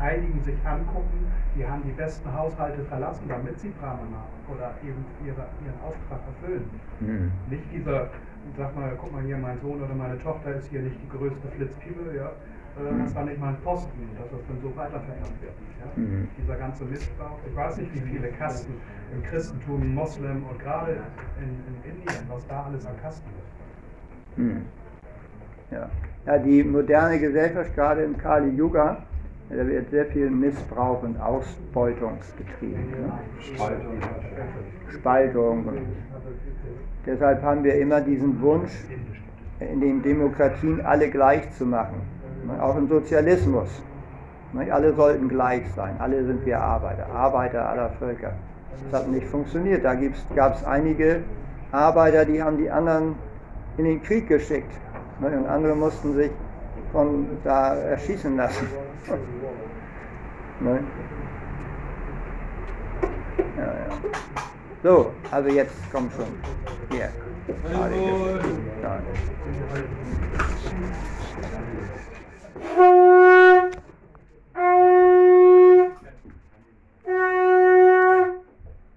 Heiligen sich angucken, die haben die besten Haushalte verlassen, damit sie Brahmana oder eben ihre, ihren Auftrag erfüllen. Hm. Nicht dieser, sag mal, guck mal hier, mein Sohn oder meine Tochter ist hier nicht die größte Flitzpiepe, ja, äh, hast da nicht mal einen Posten, dass das dann so weitervererbt wird. Ja? Mhm. Dieser ganze Missbrauch, ich weiß nicht, wie viele Kasten im Christentum, Moslem und gerade in, in Indien, was da alles an Kasten ist. Hm. Ja. ja, die moderne Gesellschaft, gerade im Kali Yuga, da wird sehr viel Missbrauch und Ausbeutung getrieben. Ne? Spaltung. Spaltung. Deshalb haben wir immer diesen Wunsch, in den Demokratien alle gleich zu machen. Ne? Auch im Sozialismus. Ne? Alle sollten gleich sein. Alle sind wir Arbeiter. Arbeiter aller Völker. Das hat nicht funktioniert. Da gab es einige Arbeiter, die haben die anderen in den Krieg geschickt. Ne? Und andere mussten sich von da erschießen lassen. ne? ja, ja. So, also jetzt komm schon. Hier. Schade.